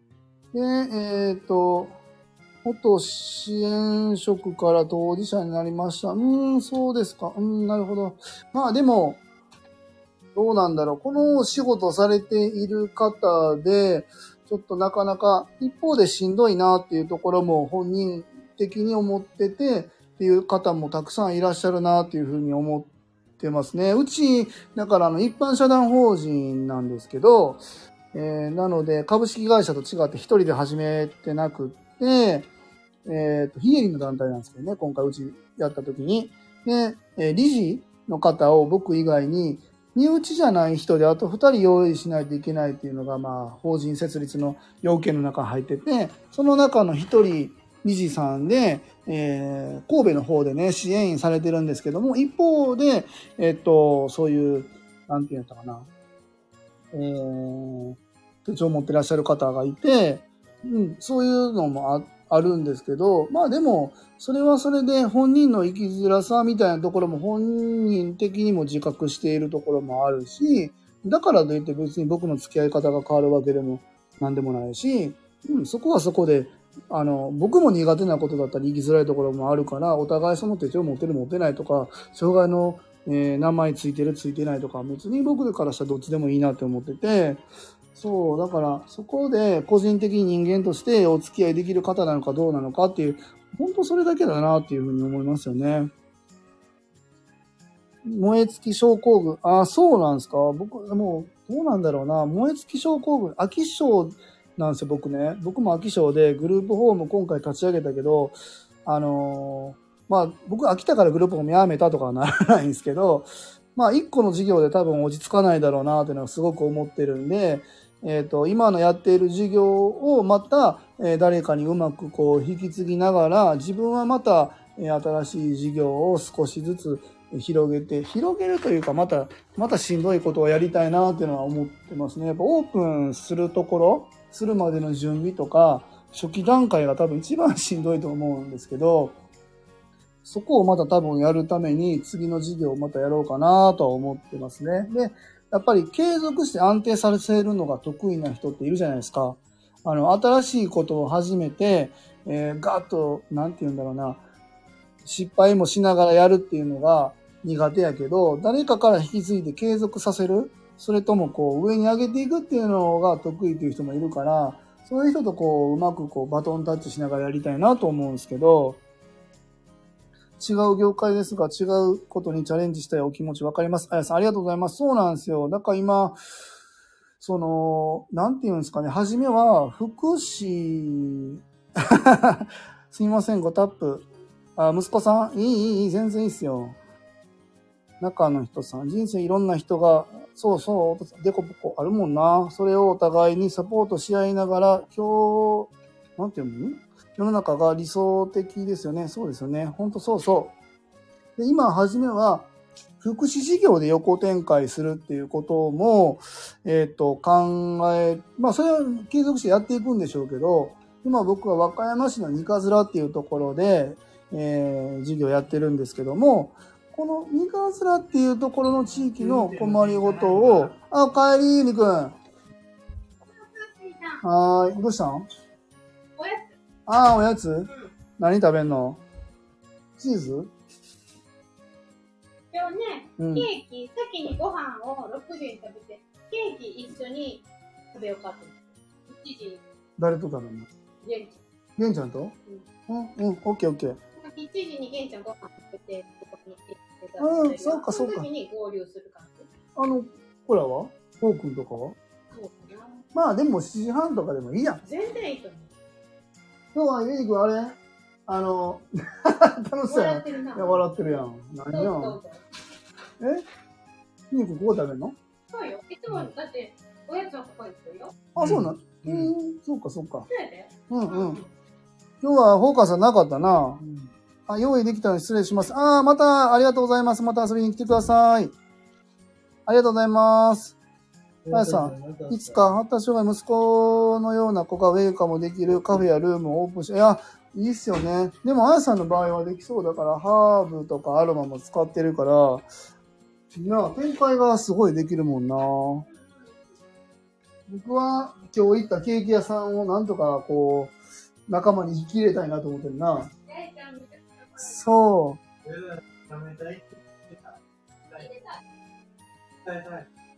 で、えっ、と、元支援職から当事者になりました。うーん、そうですか。うーん、なるほど。まあでも、どうなんだろう。このお仕事されている方で、ちょっとなかなか一方でしんどいなっていうところも本人的に思っててっていう方もたくさんいらっしゃるなっていうふうに思ってますね。うち、だからあの一般社団法人なんですけど、えーなので株式会社と違って一人で始めてなくって、えっ、と、非営利の団体なんですけどね、今回うちやった時に。で、え理事の方を僕以外に、身内じゃない人であと2人用意しないといけないっていうのが、まあ、法人設立の要件の中に入ってて、その中の1人、理事さんで、えー神戸の方でね、支援員されてるんですけども、一方で、えっ、と、そういう、なんて言うんだったかな、えー手帳を持ってらっしゃる方がいて、うん、そういうのもあっあるんですけど、まあでも、それはそれで本人の生きづらさみたいなところも本人的にも自覚しているところもあるし、だからといって別に僕の付き合い方が変わるわけでもなんでもないし、うん、そこはそこで、あの、僕も苦手なことだったり、生きづらいところもあるから、お互いその手帳持てる持てないとか、障害の、えー名前ついてるついてないとか、別に僕からしたらどっちでもいいなって思ってて、そう、だから、そこで個人的に人間としてお付き合いできる方なのかどうなのかっていう、本当それだけだなっていうふうに思いますよね。燃え尽き症候群。あ、そうなんですか？僕、もう、どうなんだろうな。燃え尽き症候群。飽き性なんですよ、僕ね。僕も飽き性で、グループホーム今回立ち上げたけど、あのーまあ、僕飽きたからグループホームやめたとかはならないんですけど、まあ、一個の授業で多分落ち着かないだろうなっていうのはすごく思ってるんで、えっ、と、今のやっている授業をまた、えー誰かにうまくこう引き継ぎながら、自分はまた、えー新しい授業を少しずつ広げて、広げるというか、また、またしんどいことをやりたいなっていうのは思ってますね。やっぱオープンするところ、するまでの準備とか、初期段階が多分一番しんどいと思うんですけど、そこをまた多分やるために次の授業をまたやろうかなとは思ってますね。で、やっぱり継続して安定させるのが得意な人っているじゃないですか。あの、新しいことを始めて、えー、ガッと、なんて言うんだろうな、失敗もしながらやるっていうのが苦手やけど、誰かから引き継いで継続させる、それともこう上に上げていくっていうのが得意という人もいるから、そういう人とこううまくこうバトンタッチしながらやりたいなと思うんですけど、違う業界ですが、違うことにチャレンジしたいお気持ちわかります？あやさん、ありがとうございます。そうなんですよ。だから今、その、なんていうんですかね、初めは、福祉、すみません、ごタップ。あ、息子さん？いい、いい、いい、全然いいっすよ。中の人さん、人生いろんな人が、そうそう、デコボコあるもんな。それをお互いにサポートし合いながら、今日、なんていうの？世の中が理想的ですよね。そうですよね。ほんとそうそう。で今、初めは、福祉事業で横展開するっていうことも、えっ、と、考え、まあ、それは継続してやっていくんでしょうけど、今僕は和歌山市の三日面っていうところで、えー、事業やってるんですけども、この三日面っていうところの地域の困りごとを、あ、おかえり、ゆみくん。はーい、どうしたん？ああ、おやつ？何食べんの？チーズ？今日ね、うんケ。ーキ、先にご飯を6時に食べて、ケーキ一緒に食べようかと思って。1時、誰と食べんの？玄ちゲンちゃんと？うん、うん、オッケーオッケー。ゃん。1時に玄ちゃんご飯食べて、ここに行ってたうんそうかそうかその時に合流する感じ。あの、ほらは？フォー君とかは？そうかな。まあでも7時半とかでもいいやん。全然いいと思う。今日はゆいくんあれ？あの、楽しそうやな。笑ってるな。いや、笑ってるやん。何やん？え？ゆいくんここ食べんの？そうよ。いつも、だって、おやつはここにするよ。あ、そうなん？ううんん、そうかそうか。そうやで。うんうん。今日はフォーカスはなかったな。あ、用意できたので失礼します。あー、また、ありがとうございます。また遊びに来てください。ありがとうございます。あやさん、いつか発達障害息子のような子がウェルカムできるカフェやルームをオープンし、いや、いいっすよね。でも、あやさんの場合はできそうだから、ハーブとかアロマも使ってるから、なあ、展開がすごいできるもんな。僕は今日行ったケーキ屋さんをなんとかこう、仲間に引き入れたいなと思ってるな。大ちゃんめちゃくちゃそう。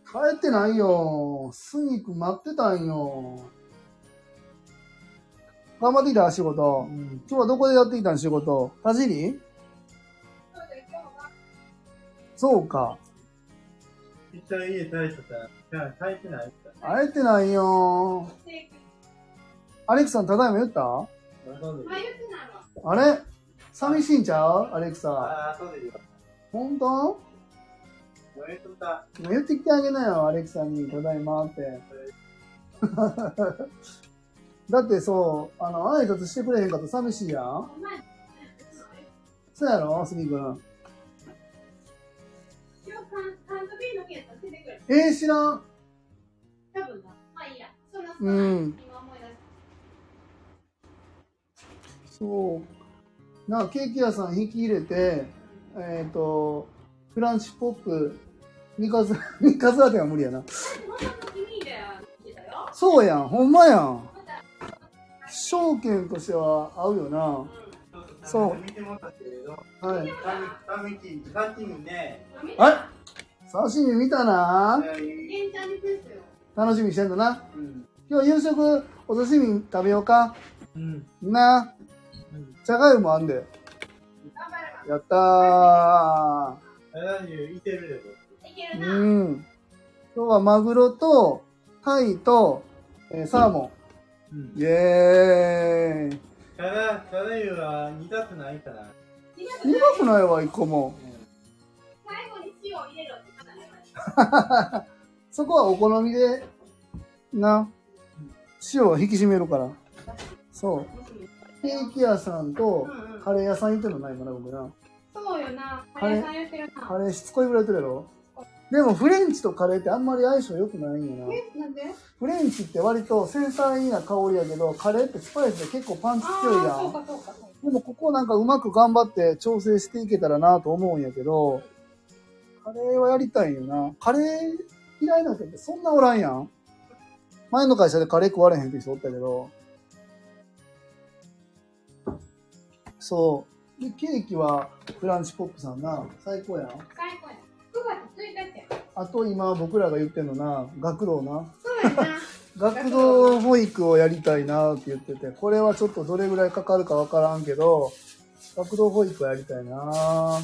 帰ってないよ。スニーク待ってたんよ。頑張ってきた仕事。今日はどこでやってきたん仕事？田尻？そうか。一回家帰ってたら、帰ってない。会えてないよ。アレクさん、ただいま言った？あれ？寂しいんちゃう？アレクサ。ああ、後で言ってきてあげなよ、アレクさんに、ただいまって。だってそう、あの、挨拶してくれへんかったら寂しいやん。そうやろスニー君。今日カンカントビーの件させてくれ。えー、知らん。多分な。まあいいや。そんな、うん今思い出しそう。なんかケーキ屋さん引き入れて、えっ、と、フランチポップ、三日月、三日月は無理やな。た。そうやん、ほんまやん。証券としては合うよな。そう見てもらったけれど、はい。タミキ、タキミね、あ刺身見たな。楽しみにしてんだな。うん。今日夕食、お刺身食べようか。うん。な。じゃがいもあんで。やったー。けるな。うん。今日はマグロと、タイと、えーサーモうんン。イェーイ。から、からゆは苦くないかな。苦くないわ、一個も。最後に塩を入れろって言ったね。そこはお好みで、な。塩を引き締めるから。そう。ケーキ屋さんとカレー屋さん行ってんのない今な、僕な。そうよな。カレーさん言ってるな。カレーしつこいぐらい言ってるやろでもフレンチとカレーってあんまり相性良くないんやな。え、なんで？フレンチって割と繊細な香りやけど、カレーってスパイスで結構パンチ強いやんかそうか。でもここなんかうまく頑張って調整していけたらなと思うんやけど、カレーはやりたいよな。カレー嫌いな人ってそんなおらんやん。前の会社でカレー食われへんって人おったけど。そう。で、ケーキはフランチポップさんな。最高やん。最高や。9月1日や。あと今僕らが言ってんのな、学童な。そうやな。学童保育をやりたいなって言ってて、これはちょっとどれぐらいかかるかわからんけど、学童保育をやりたいな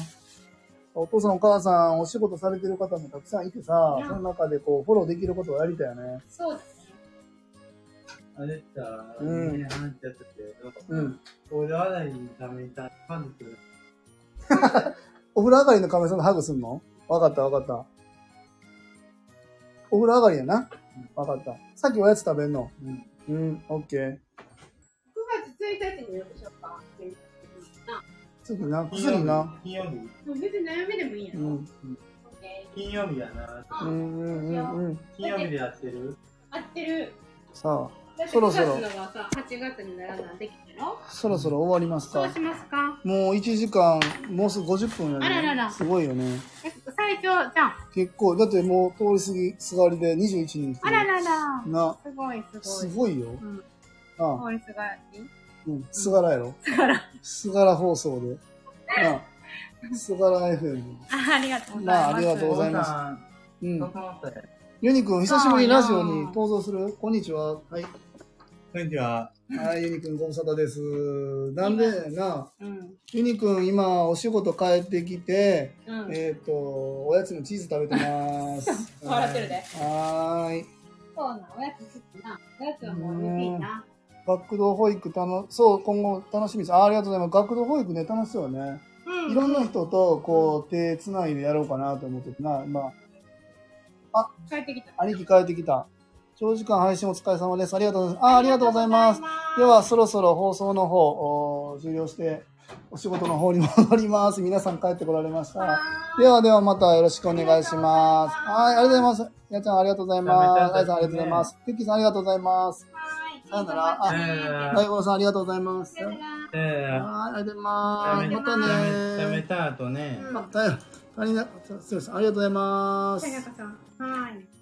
お父さんお母さんお仕事されてる方もたくさんいてさ、その中でこうフォローできることをやりたいよね。そうですね。あれさ、うんね、話しちゃったけど、うん。俺洗いのためにた、パンツ、お風呂上がりの亀さんと ハグすんの？わかったわかった。お風呂上がりやな。わかった。さっきおやつ食べんの？うん。うん、オッケー。9月1日によくしようか。次な、薬な。金曜日。もう別に悩みでもいいやろ。うん。オッケ金曜日やな。ーうんうんうんうん。金曜日でやってる？合ってる。さあ、だって9そろそろ月のがさ、8月にならなできたろそろそろ終わりますかそう。しますか？もう1時間、もうすぐ50分やね。あらららすごいよね。え最長じゃん。結構、だってもう通り過ぎ、すがりで21人来てあららら。な、すごいすごい。すごいよ。うん。あ通りすがり？うん、すがらやろ。すがら。すがら放送で。な すがら FM。あありがとうございます。まあありがとうございますす。うん。ユニくん、久しぶりにラジオに登場する？こんにちは。はい。こんにちは。はい、ユニくん、ご無沙汰です。なんでな、うん。ユニくん、今、お仕事帰ってきて、うん。えっ、と、おやつのチーズ食べてます。笑ってるではーい。そうな、おやつ好きな。おやつはもう NG な。学童保育たの、そう、今後楽しみです。あありがとうございます。学童保育ね、楽しそうよね。うん。いろんな人と、こう、手つないでやろうかなと思っててな。ま帰ってきた。あ、兄貴帰ってきた。長時間配信お疲れ様です。ありがとうございます。あ、ありがとうございます。では、そろそろ放送の方、お終了して、お仕事の方に戻ります。皆さん帰ってこられました。はではではまたよろしくお願いします。はい、ありがとうございます。やちゃんありがとうございます。あやさんありがとうございます。テッキーさんありがとうございます。い。さよならあ大五郎さんありがとうございます。はい、ありがとうございます。ー、またね食べた後ね。うん。あ、大変。ありがとうございます。ありがとうございます。はい。